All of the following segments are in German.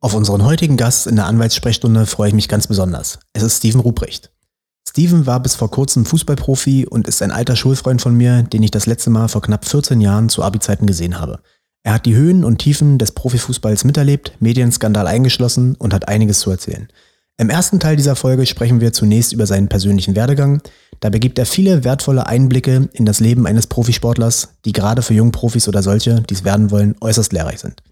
Auf unseren heutigen Gast in der Anwaltssprechstunde freue ich mich ganz besonders. Es ist Steven Ruprecht. Steven war bis vor kurzem Fußballprofi und ist ein alter Schulfreund von mir, den ich das letzte Mal vor knapp 14 Jahren zu Abi-Zeiten gesehen habe. Er hat die Höhen und Tiefen des Profifußballs miterlebt, Medienskandal eingeschlossen und hat einiges zu erzählen. Im ersten Teil dieser Folge sprechen wir zunächst über seinen persönlichen Werdegang. Dabei gibt er viele wertvolle Einblicke in das Leben eines Profisportlers, die gerade für Jungprofis oder solche, die es werden wollen, äußerst lehrreich sind.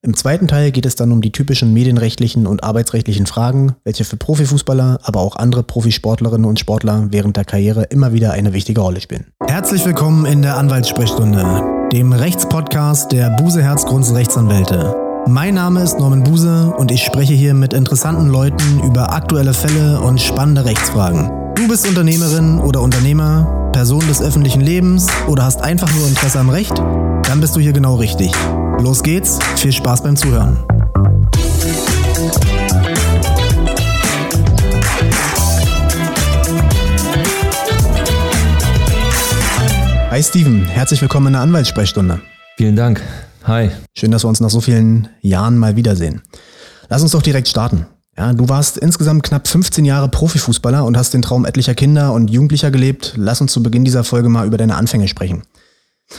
Im zweiten Teil geht es dann um die typischen medienrechtlichen und arbeitsrechtlichen Fragen, welche für Profifußballer, aber auch andere Profisportlerinnen und Sportler während der Karriere immer wieder eine wichtige Rolle spielen. Herzlich willkommen in der Anwaltssprechstunde, dem Rechtspodcast der Buse Herzgrunds Rechtsanwälte. Mein Name ist Norman Buse und ich spreche hier mit interessanten Leuten über aktuelle Fälle und spannende Rechtsfragen. Du bist Unternehmerin oder Unternehmer, Person des öffentlichen Lebens oder hast einfach nur Interesse am Recht? Dann bist du hier genau richtig. Los geht's, viel Spaß beim Zuhören. Hi Steven, herzlich willkommen in der Anwaltssprechstunde. Vielen Dank. Hi. Schön, dass wir uns nach so vielen Jahren mal wiedersehen. Lass uns doch direkt starten. Ja, du warst insgesamt knapp 15 Jahre Profifußballer und hast den Traum etlicher Kinder und Jugendlicher gelebt. Lass uns zu Beginn dieser Folge mal über deine Anfänge sprechen.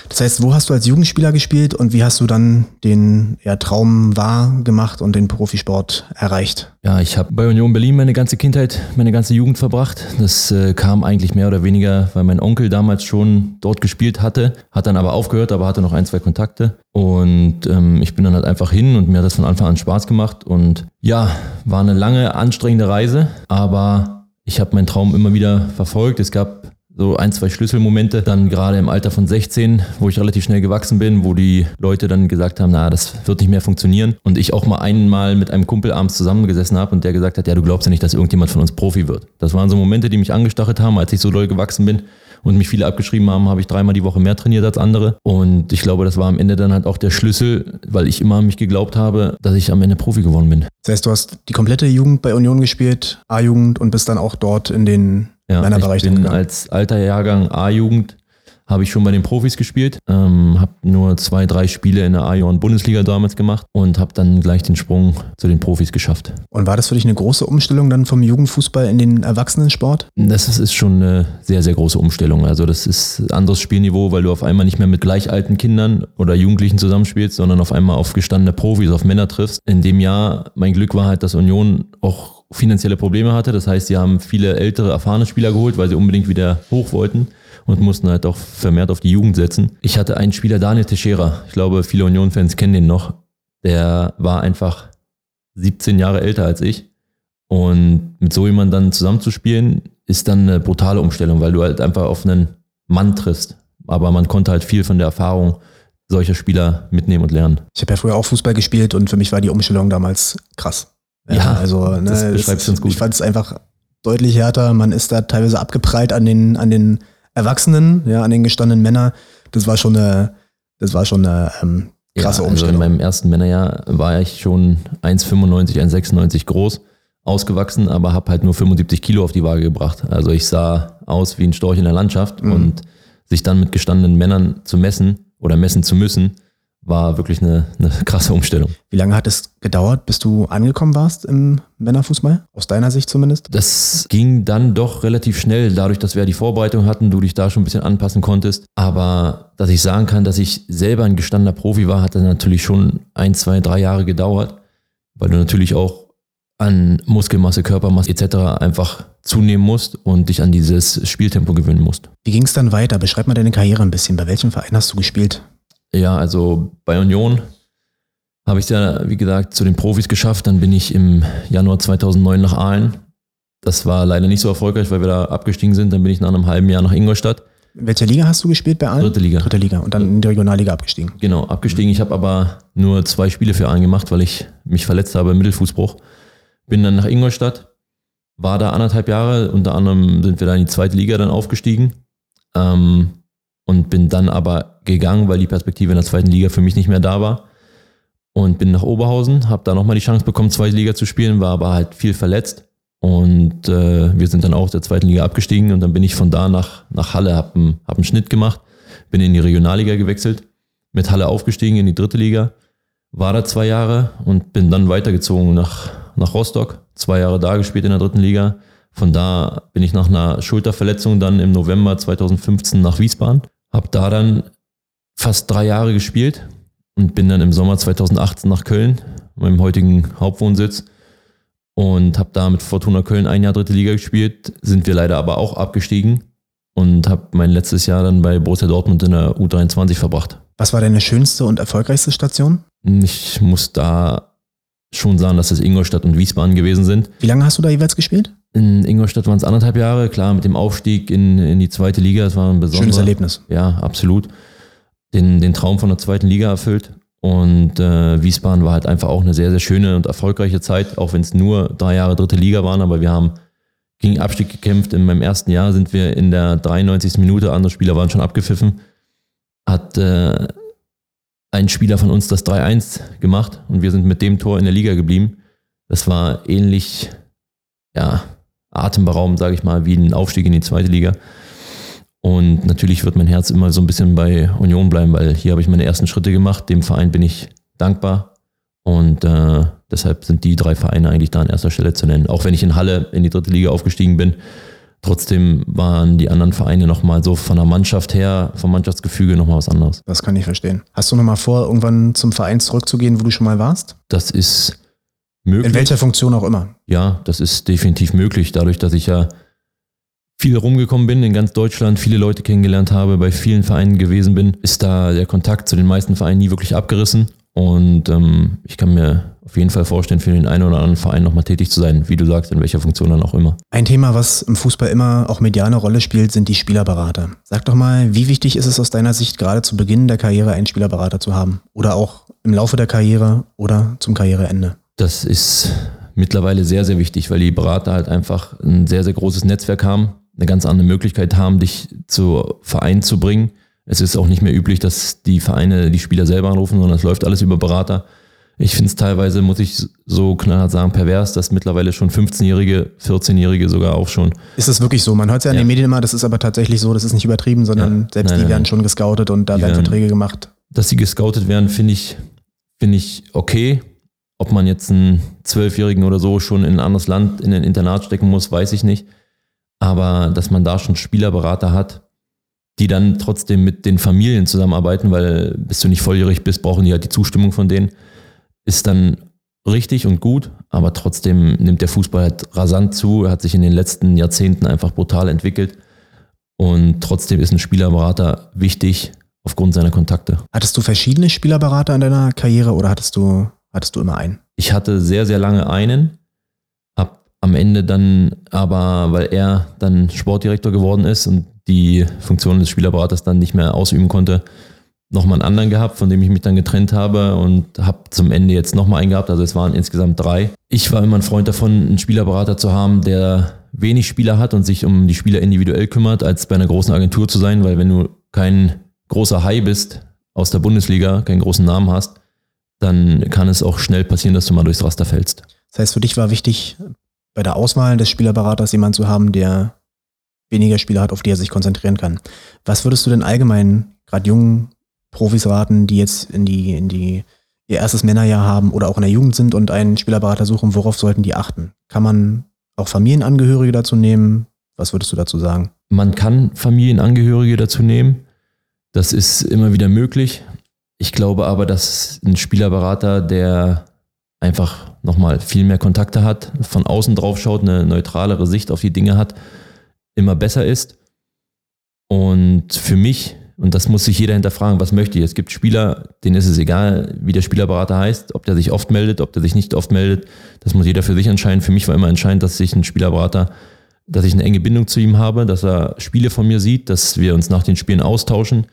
Das heißt, wo hast du als Jugendspieler gespielt und wie hast du dann den ja, Traum wahr gemacht und den Profisport erreicht? Ja, ich habe bei Union Berlin meine ganze Kindheit, meine ganze Jugend verbracht. Das äh, kam eigentlich mehr oder weniger, weil mein Onkel damals schon dort gespielt hatte, hat dann aber aufgehört, aber hatte noch ein, zwei Kontakte. Und ähm, ich bin dann halt einfach hin und mir hat das von Anfang an Spaß gemacht. Und ja, war eine lange, anstrengende Reise, aber ich habe meinen Traum immer wieder verfolgt. Es gab so ein, zwei Schlüsselmomente, dann gerade im Alter von 16, wo ich relativ schnell gewachsen bin, wo die Leute dann gesagt haben, na, das wird nicht mehr funktionieren. Und ich auch mal einmal mit einem Kumpel abends zusammengesessen habe und der gesagt hat, ja, du glaubst ja nicht, dass irgendjemand von uns Profi wird. Das waren so Momente, die mich angestachelt haben, als ich so doll gewachsen bin und mich viele abgeschrieben haben, habe ich dreimal die Woche mehr trainiert als andere. Und ich glaube, das war am Ende dann halt auch der Schlüssel, weil ich immer an mich geglaubt habe, dass ich am Ende Profi geworden bin. Das heißt, du hast die komplette Jugend bei Union gespielt, A-Jugend und bist dann auch dort in den ja, Männerbereich. Ich bin als alter Jahrgang A-Jugend habe ich schon bei den Profis gespielt, ähm, habe nur zwei, drei Spiele in der A-Junioren-Bundesliga damals gemacht und habe dann gleich den Sprung zu den Profis geschafft. Und war das für dich eine große Umstellung dann vom Jugendfußball in den Erwachsenensport? Das ist schon eine sehr, sehr große Umstellung. Also das ist ein anderes Spielniveau, weil du auf einmal nicht mehr mit gleich alten Kindern oder Jugendlichen zusammenspielst, sondern auf einmal auf gestandene Profis, auf Männer triffst. In dem Jahr, mein Glück war halt, dass Union auch finanzielle Probleme hatte. Das heißt, sie haben viele ältere, erfahrene Spieler geholt, weil sie unbedingt wieder hoch wollten und mussten halt auch vermehrt auf die Jugend setzen. Ich hatte einen Spieler, Daniel Teixeira. Ich glaube, viele Union-Fans kennen den noch. Der war einfach 17 Jahre älter als ich. Und mit so jemandem dann zusammenzuspielen, ist dann eine brutale Umstellung, weil du halt einfach auf einen Mann triffst. Aber man konnte halt viel von der Erfahrung solcher Spieler mitnehmen und lernen. Ich habe ja früher auch Fußball gespielt und für mich war die Umstellung damals krass. Ja, ja also ne, das beschreibt ganz gut. Ich fand es einfach deutlich härter. Man ist da teilweise abgeprallt an den, an den Erwachsenen, ja, an den gestandenen Männern. Das war schon eine, das war schon eine ähm, krasse ja, Umstellung. Also in meinem ersten Männerjahr war ich schon 1,95, 1,96 groß, ausgewachsen, aber habe halt nur 75 Kilo auf die Waage gebracht. Also ich sah aus wie ein Storch in der Landschaft mhm. und sich dann mit gestandenen Männern zu messen oder messen zu müssen, war wirklich eine, eine krasse Umstellung. Wie lange hat es gedauert, bis du angekommen warst im Männerfußball? Aus deiner Sicht zumindest? Das ging dann doch relativ schnell, dadurch, dass wir die Vorbereitung hatten, du dich da schon ein bisschen anpassen konntest. Aber dass ich sagen kann, dass ich selber ein gestandener Profi war, hat dann natürlich schon ein, zwei, drei Jahre gedauert, weil du natürlich auch an Muskelmasse, Körpermasse etc. einfach zunehmen musst und dich an dieses Spieltempo gewöhnen musst. Wie ging es dann weiter? Beschreib mal deine Karriere ein bisschen. Bei welchem Verein hast du gespielt? Ja, also bei Union habe ich es ja, wie gesagt, zu den Profis geschafft. Dann bin ich im Januar 2009 nach Aalen. Das war leider nicht so erfolgreich, weil wir da abgestiegen sind. Dann bin ich nach einem halben Jahr nach Ingolstadt. In welcher Liga hast du gespielt bei Aalen? Dritte Liga. Dritte Liga und dann in die Regionalliga abgestiegen. Genau, abgestiegen. Ich habe aber nur zwei Spiele für Aalen gemacht, weil ich mich verletzt habe im Mittelfußbruch. Bin dann nach Ingolstadt, war da anderthalb Jahre. Unter anderem sind wir da in die zweite Liga dann aufgestiegen. Ähm, und bin dann aber gegangen, weil die Perspektive in der zweiten Liga für mich nicht mehr da war. Und bin nach Oberhausen, habe da nochmal die Chance bekommen, zweite Liga zu spielen, war aber halt viel verletzt. Und äh, wir sind dann auch der zweiten Liga abgestiegen und dann bin ich von da nach, nach Halle, habe einen, hab einen Schnitt gemacht, bin in die Regionalliga gewechselt, mit Halle aufgestiegen in die dritte Liga war da zwei Jahre und bin dann weitergezogen nach, nach Rostock. Zwei Jahre da gespielt in der dritten Liga. Von da bin ich nach einer Schulterverletzung dann im November 2015 nach Wiesbaden. Hab da dann fast drei Jahre gespielt und bin dann im Sommer 2018 nach Köln, meinem heutigen Hauptwohnsitz. Und habe da mit Fortuna Köln ein Jahr dritte Liga gespielt. Sind wir leider aber auch abgestiegen und habe mein letztes Jahr dann bei Borussia Dortmund in der U23 verbracht. Was war deine schönste und erfolgreichste Station? Ich muss da schon sagen, dass es Ingolstadt und Wiesbaden gewesen sind. Wie lange hast du da jeweils gespielt? In Ingolstadt waren es anderthalb Jahre, klar, mit dem Aufstieg in, in die zweite Liga, das war ein besonderes Schönes Erlebnis. Ja, absolut. Den, den Traum von der zweiten Liga erfüllt. Und äh, Wiesbaden war halt einfach auch eine sehr, sehr schöne und erfolgreiche Zeit, auch wenn es nur drei Jahre dritte Liga waren, aber wir haben gegen Abstieg gekämpft. In meinem ersten Jahr sind wir in der 93. Minute, andere Spieler waren schon abgepfiffen, hat äh, ein Spieler von uns das 3-1 gemacht und wir sind mit dem Tor in der Liga geblieben. Das war ähnlich, ja, atemberaubend, sage ich mal, wie ein Aufstieg in die zweite Liga. Und natürlich wird mein Herz immer so ein bisschen bei Union bleiben, weil hier habe ich meine ersten Schritte gemacht. Dem Verein bin ich dankbar. Und äh, deshalb sind die drei Vereine eigentlich da an erster Stelle zu nennen. Auch wenn ich in Halle in die dritte Liga aufgestiegen bin, trotzdem waren die anderen Vereine nochmal so von der Mannschaft her, vom Mannschaftsgefüge nochmal was anderes. Das kann ich verstehen. Hast du nochmal vor, irgendwann zum Verein zurückzugehen, wo du schon mal warst? Das ist möglich. In welcher Funktion auch immer? Ja, das ist definitiv möglich. Dadurch, dass ich ja viel rumgekommen bin in ganz Deutschland, viele Leute kennengelernt habe, bei vielen Vereinen gewesen bin, ist da der Kontakt zu den meisten Vereinen nie wirklich abgerissen. Und ähm, ich kann mir auf jeden Fall vorstellen, für den einen oder anderen Verein nochmal tätig zu sein, wie du sagst, in welcher Funktion dann auch immer. Ein Thema, was im Fußball immer auch medial eine Rolle spielt, sind die Spielerberater. Sag doch mal, wie wichtig ist es aus deiner Sicht, gerade zu Beginn der Karriere einen Spielerberater zu haben? Oder auch im Laufe der Karriere oder zum Karriereende? Das ist mittlerweile sehr, sehr wichtig, weil die Berater halt einfach ein sehr, sehr großes Netzwerk haben, eine ganz andere Möglichkeit haben, dich zu Verein zu bringen. Es ist auch nicht mehr üblich, dass die Vereine die Spieler selber anrufen, sondern es läuft alles über Berater. Ich finde es teilweise, muss ich so knallhart sagen, pervers, dass mittlerweile schon 15-Jährige, 14-Jährige sogar auch schon. Ist das wirklich so? Man hört es ja in ja. den Medien immer, das ist aber tatsächlich so, das ist nicht übertrieben, sondern ja. selbst nein, die nein, werden nein. schon gescoutet und da die werden Verträge gemacht. Dass sie gescoutet werden, finde ich, finde ich okay. Ob man jetzt einen Zwölfjährigen oder so schon in ein anderes Land, in ein Internat stecken muss, weiß ich nicht. Aber dass man da schon Spielerberater hat, die dann trotzdem mit den Familien zusammenarbeiten, weil bis du nicht volljährig bist, brauchen die halt die Zustimmung von denen, ist dann richtig und gut, aber trotzdem nimmt der Fußball halt rasant zu, er hat sich in den letzten Jahrzehnten einfach brutal entwickelt und trotzdem ist ein Spielerberater wichtig aufgrund seiner Kontakte. Hattest du verschiedene Spielerberater in deiner Karriere oder hattest du, hattest du immer einen? Ich hatte sehr, sehr lange einen am Ende dann aber, weil er dann Sportdirektor geworden ist und die Funktion des Spielerberaters dann nicht mehr ausüben konnte, nochmal einen anderen gehabt, von dem ich mich dann getrennt habe und habe zum Ende jetzt nochmal einen gehabt. Also es waren insgesamt drei. Ich war immer ein Freund davon, einen Spielerberater zu haben, der wenig Spieler hat und sich um die Spieler individuell kümmert, als bei einer großen Agentur zu sein, weil wenn du kein großer Hai bist aus der Bundesliga, keinen großen Namen hast, dann kann es auch schnell passieren, dass du mal durchs Raster fällst. Das heißt, für dich war wichtig, bei der Auswahl des Spielerberaters jemanden zu haben, der weniger Spieler hat, auf die er sich konzentrieren kann. Was würdest du denn allgemein gerade jungen Profis raten, die jetzt in die, in die ihr erstes Männerjahr haben oder auch in der Jugend sind und einen Spielerberater suchen, worauf sollten die achten? Kann man auch Familienangehörige dazu nehmen? Was würdest du dazu sagen? Man kann Familienangehörige dazu nehmen. Das ist immer wieder möglich. Ich glaube aber, dass ein Spielerberater, der einfach nochmal viel mehr Kontakte hat, von außen drauf schaut, eine neutralere Sicht auf die Dinge hat, immer besser ist. Und für mich, und das muss sich jeder hinterfragen, was möchte ich? Es gibt Spieler, denen ist es egal, wie der Spielerberater heißt, ob der sich oft meldet, ob der sich nicht oft meldet. Das muss jeder für sich entscheiden. Für mich war immer entscheidend, dass sich ein Spielerberater, dass ich eine enge Bindung zu ihm habe, dass er Spiele von mir sieht, dass wir uns nach den Spielen austauschen,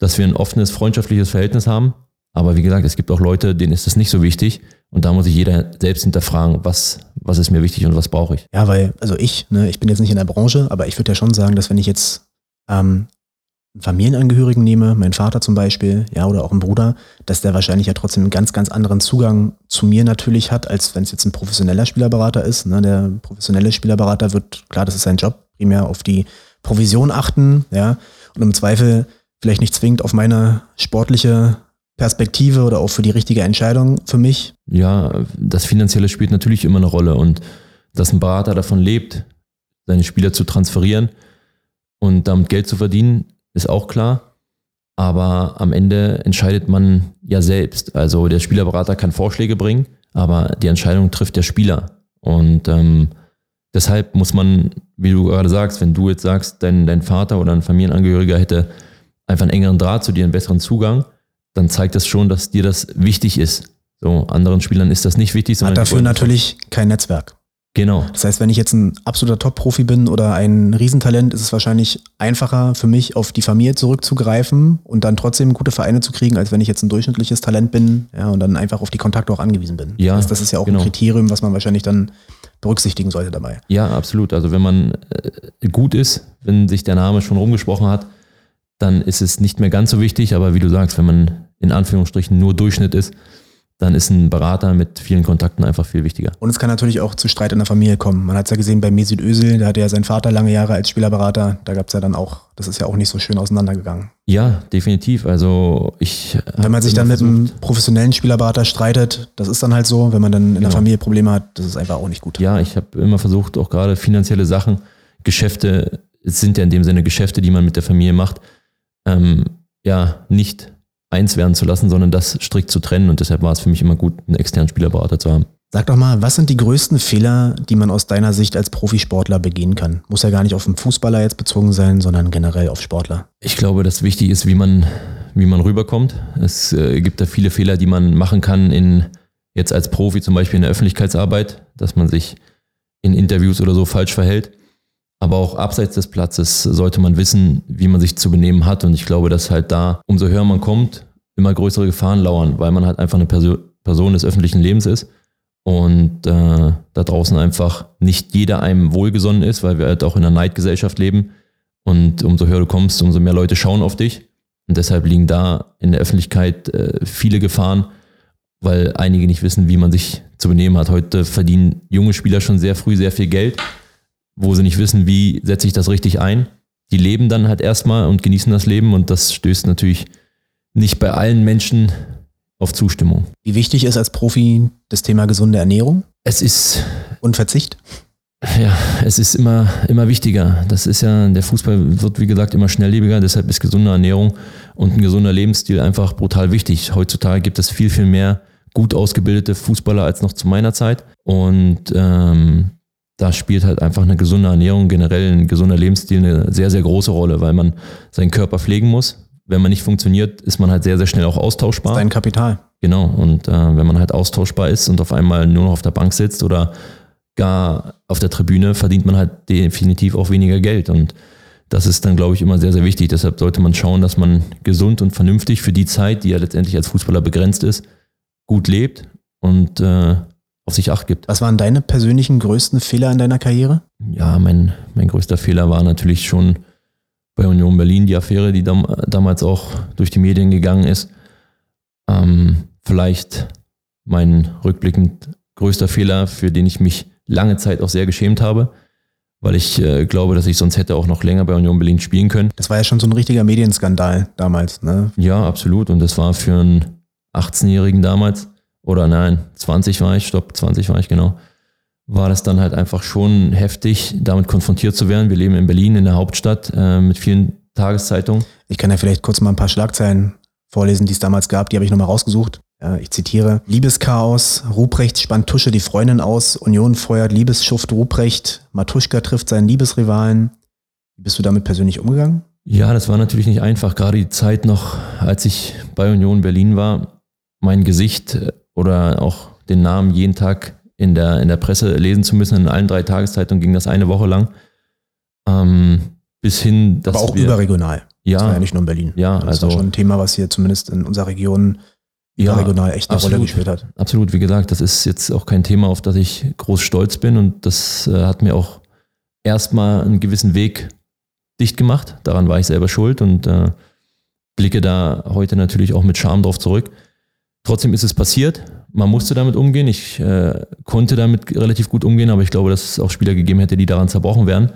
dass wir ein offenes, freundschaftliches Verhältnis haben. Aber wie gesagt, es gibt auch Leute, denen ist das nicht so wichtig. Und da muss sich jeder selbst hinterfragen, was, was ist mir wichtig und was brauche ich. Ja, weil, also ich, ne, ich bin jetzt nicht in der Branche, aber ich würde ja schon sagen, dass wenn ich jetzt ähm, einen Familienangehörigen nehme, meinen Vater zum Beispiel, ja, oder auch einen Bruder, dass der wahrscheinlich ja trotzdem einen ganz, ganz anderen Zugang zu mir natürlich hat, als wenn es jetzt ein professioneller Spielerberater ist. Ne? Der professionelle Spielerberater wird, klar, das ist sein Job, primär auf die Provision achten, ja, und im Zweifel vielleicht nicht zwingend auf meine sportliche Perspektive oder auch für die richtige Entscheidung für mich? Ja, das Finanzielle spielt natürlich immer eine Rolle und dass ein Berater davon lebt, seine Spieler zu transferieren und damit Geld zu verdienen, ist auch klar. Aber am Ende entscheidet man ja selbst. Also der Spielerberater kann Vorschläge bringen, aber die Entscheidung trifft der Spieler. Und ähm, deshalb muss man, wie du gerade sagst, wenn du jetzt sagst, dein, dein Vater oder ein Familienangehöriger hätte einfach einen engeren Draht zu dir, einen besseren Zugang, dann zeigt das schon, dass dir das wichtig ist. So, anderen Spielern ist das nicht wichtig. Hat dafür natürlich kein Netzwerk. Genau. Das heißt, wenn ich jetzt ein absoluter Top-Profi bin oder ein Riesentalent, ist es wahrscheinlich einfacher für mich, auf die Familie zurückzugreifen und dann trotzdem gute Vereine zu kriegen, als wenn ich jetzt ein durchschnittliches Talent bin ja, und dann einfach auf die Kontakte auch angewiesen bin. Ja, das, heißt, das ist ja auch genau. ein Kriterium, was man wahrscheinlich dann berücksichtigen sollte dabei. Ja, absolut. Also wenn man äh, gut ist, wenn sich der Name schon rumgesprochen hat, dann ist es nicht mehr ganz so wichtig. Aber wie du sagst, wenn man in Anführungsstrichen nur Durchschnitt ist, dann ist ein Berater mit vielen Kontakten einfach viel wichtiger. Und es kann natürlich auch zu Streit in der Familie kommen. Man hat es ja gesehen bei Mesut Özil, da hatte ja sein Vater lange Jahre als Spielerberater. Da gab es ja dann auch, das ist ja auch nicht so schön auseinandergegangen. Ja, definitiv. Also ich. Wenn man sich dann mit einem professionellen Spielerberater streitet, das ist dann halt so. Wenn man dann in genau. der Familie Probleme hat, das ist einfach auch nicht gut. Ja, ich habe immer versucht, auch gerade finanzielle Sachen, Geschäfte, es sind ja in dem Sinne Geschäfte, die man mit der Familie macht, ähm, ja, nicht eins werden zu lassen, sondern das strikt zu trennen. Und deshalb war es für mich immer gut, einen externen Spielerberater zu haben. Sag doch mal, was sind die größten Fehler, die man aus deiner Sicht als Profisportler begehen kann? Muss ja gar nicht auf den Fußballer jetzt bezogen sein, sondern generell auf Sportler. Ich glaube, das wichtig ist, wie man, wie man rüberkommt. Es äh, gibt da viele Fehler, die man machen kann in jetzt als Profi zum Beispiel in der Öffentlichkeitsarbeit, dass man sich in Interviews oder so falsch verhält. Aber auch abseits des Platzes sollte man wissen, wie man sich zu benehmen hat. Und ich glaube, dass halt da, umso höher man kommt, immer größere Gefahren lauern, weil man halt einfach eine Perso Person des öffentlichen Lebens ist. Und äh, da draußen einfach nicht jeder einem wohlgesonnen ist, weil wir halt auch in einer Neidgesellschaft leben. Und umso höher du kommst, umso mehr Leute schauen auf dich. Und deshalb liegen da in der Öffentlichkeit äh, viele Gefahren, weil einige nicht wissen, wie man sich zu benehmen hat. Heute verdienen junge Spieler schon sehr früh sehr viel Geld wo sie nicht wissen, wie setze ich das richtig ein. Die leben dann halt erstmal und genießen das Leben und das stößt natürlich nicht bei allen Menschen auf Zustimmung. Wie wichtig ist als Profi das Thema gesunde Ernährung? Es ist. Und Verzicht? Ja, es ist immer, immer wichtiger. Das ist ja, der Fußball wird wie gesagt immer schnelllebiger, deshalb ist gesunde Ernährung und ein gesunder Lebensstil einfach brutal wichtig. Heutzutage gibt es viel, viel mehr gut ausgebildete Fußballer als noch zu meiner Zeit. Und ähm, da spielt halt einfach eine gesunde Ernährung, generell ein gesunder Lebensstil eine sehr, sehr große Rolle, weil man seinen Körper pflegen muss. Wenn man nicht funktioniert, ist man halt sehr, sehr schnell auch austauschbar. Sein Kapital. Genau. Und äh, wenn man halt austauschbar ist und auf einmal nur noch auf der Bank sitzt oder gar auf der Tribüne, verdient man halt definitiv auch weniger Geld. Und das ist dann, glaube ich, immer sehr, sehr wichtig. Deshalb sollte man schauen, dass man gesund und vernünftig für die Zeit, die ja letztendlich als Fußballer begrenzt ist, gut lebt und äh, auf sich acht gibt. Was waren deine persönlichen größten Fehler in deiner Karriere? Ja, mein, mein größter Fehler war natürlich schon bei Union Berlin die Affäre, die dam damals auch durch die Medien gegangen ist. Ähm, vielleicht mein rückblickend größter Fehler, für den ich mich lange Zeit auch sehr geschämt habe, weil ich äh, glaube, dass ich sonst hätte auch noch länger bei Union Berlin spielen können. Das war ja schon so ein richtiger Medienskandal damals, ne? Ja, absolut. Und das war für einen 18-Jährigen damals oder nein, 20 war ich, stopp, 20 war ich genau, war das dann halt einfach schon heftig, damit konfrontiert zu werden. Wir leben in Berlin, in der Hauptstadt, äh, mit vielen Tageszeitungen. Ich kann ja vielleicht kurz mal ein paar Schlagzeilen vorlesen, die es damals gab, die habe ich nochmal rausgesucht. Ich zitiere. Liebeschaos, Ruprecht spannt Tusche die Freundin aus, Union feuert Liebesschuft Ruprecht, Matuschka trifft seinen Liebesrivalen. Wie bist du damit persönlich umgegangen? Ja, das war natürlich nicht einfach. Gerade die Zeit noch, als ich bei Union Berlin war, mein Gesicht äh, oder auch den Namen jeden Tag in der, in der Presse lesen zu müssen. In allen drei Tageszeitungen ging das eine Woche lang. Ähm, bis hin, dass Aber auch wir, überregional. Ja. Das war ja nicht nur in Berlin. Ja, das also. war schon ein Thema, was hier zumindest in unserer Region überregional ja, echt eine absolut, Rolle gespielt hat. Absolut, wie gesagt, das ist jetzt auch kein Thema, auf das ich groß stolz bin und das äh, hat mir auch erstmal einen gewissen Weg dicht gemacht. Daran war ich selber schuld und äh, blicke da heute natürlich auch mit Scham drauf zurück. Trotzdem ist es passiert. Man musste damit umgehen. Ich äh, konnte damit relativ gut umgehen, aber ich glaube, dass es auch Spieler gegeben hätte, die daran zerbrochen wären.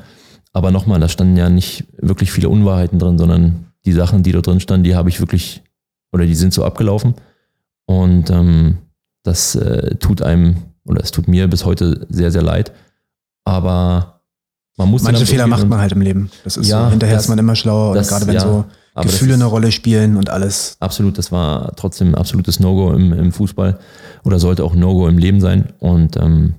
Aber nochmal, da standen ja nicht wirklich viele Unwahrheiten drin, sondern die Sachen, die da drin standen, die habe ich wirklich oder die sind so abgelaufen. Und ähm, das äh, tut einem oder es tut mir bis heute sehr, sehr leid. Aber man muss Manche Fehler macht man halt im Leben. Das ist ja, so. Hinterher das, ist man immer schlauer, das, gerade wenn ja, so Gefühle eine Rolle spielen und alles. Absolut, das war trotzdem ein absolutes No-Go im, im Fußball oder sollte auch ein No-Go im Leben sein. Und ähm,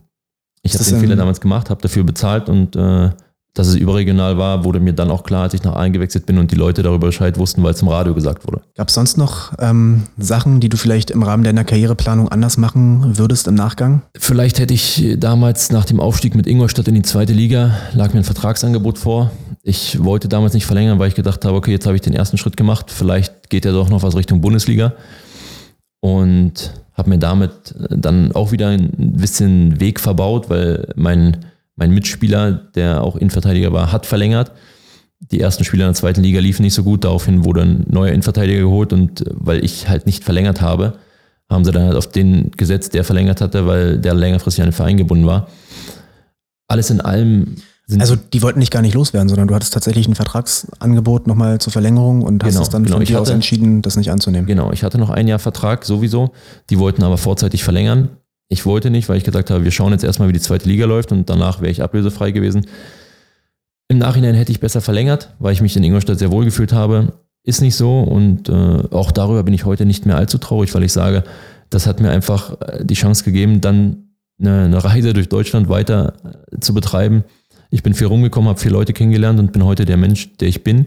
ich habe den Fehler damals gemacht, habe dafür bezahlt und äh, dass es überregional war, wurde mir dann auch klar, als ich nach eingewechselt bin und die Leute darüber Bescheid wussten, weil es im Radio gesagt wurde. Gab es sonst noch ähm, Sachen, die du vielleicht im Rahmen deiner Karriereplanung anders machen würdest im Nachgang? Vielleicht hätte ich damals nach dem Aufstieg mit Ingolstadt in die zweite Liga, lag mir ein Vertragsangebot vor. Ich wollte damals nicht verlängern, weil ich gedacht habe, okay, jetzt habe ich den ersten Schritt gemacht, vielleicht geht ja doch noch was Richtung Bundesliga. Und habe mir damit dann auch wieder ein bisschen Weg verbaut, weil mein mein Mitspieler, der auch Innenverteidiger war, hat verlängert. Die ersten Spiele in der zweiten Liga liefen nicht so gut. Daraufhin wurde ein neuer Innenverteidiger geholt und äh, weil ich halt nicht verlängert habe, haben sie dann halt auf den gesetzt, der verlängert hatte, weil der längerfristig an den Verein gebunden war. Alles in allem also die wollten nicht gar nicht loswerden, sondern du hattest tatsächlich ein Vertragsangebot nochmal zur Verlängerung und hast genau, es dann genau. von dir aus entschieden, das nicht anzunehmen. Genau, ich hatte noch ein Jahr Vertrag sowieso. Die wollten aber vorzeitig verlängern. Ich wollte nicht, weil ich gesagt habe, wir schauen jetzt erstmal, wie die zweite Liga läuft und danach wäre ich ablösefrei gewesen. Im Nachhinein hätte ich besser verlängert, weil ich mich in Ingolstadt sehr wohl gefühlt habe. Ist nicht so und äh, auch darüber bin ich heute nicht mehr allzu traurig, weil ich sage, das hat mir einfach äh, die Chance gegeben, dann eine, eine Reise durch Deutschland weiter äh, zu betreiben. Ich bin viel rumgekommen, habe viele Leute kennengelernt und bin heute der Mensch, der ich bin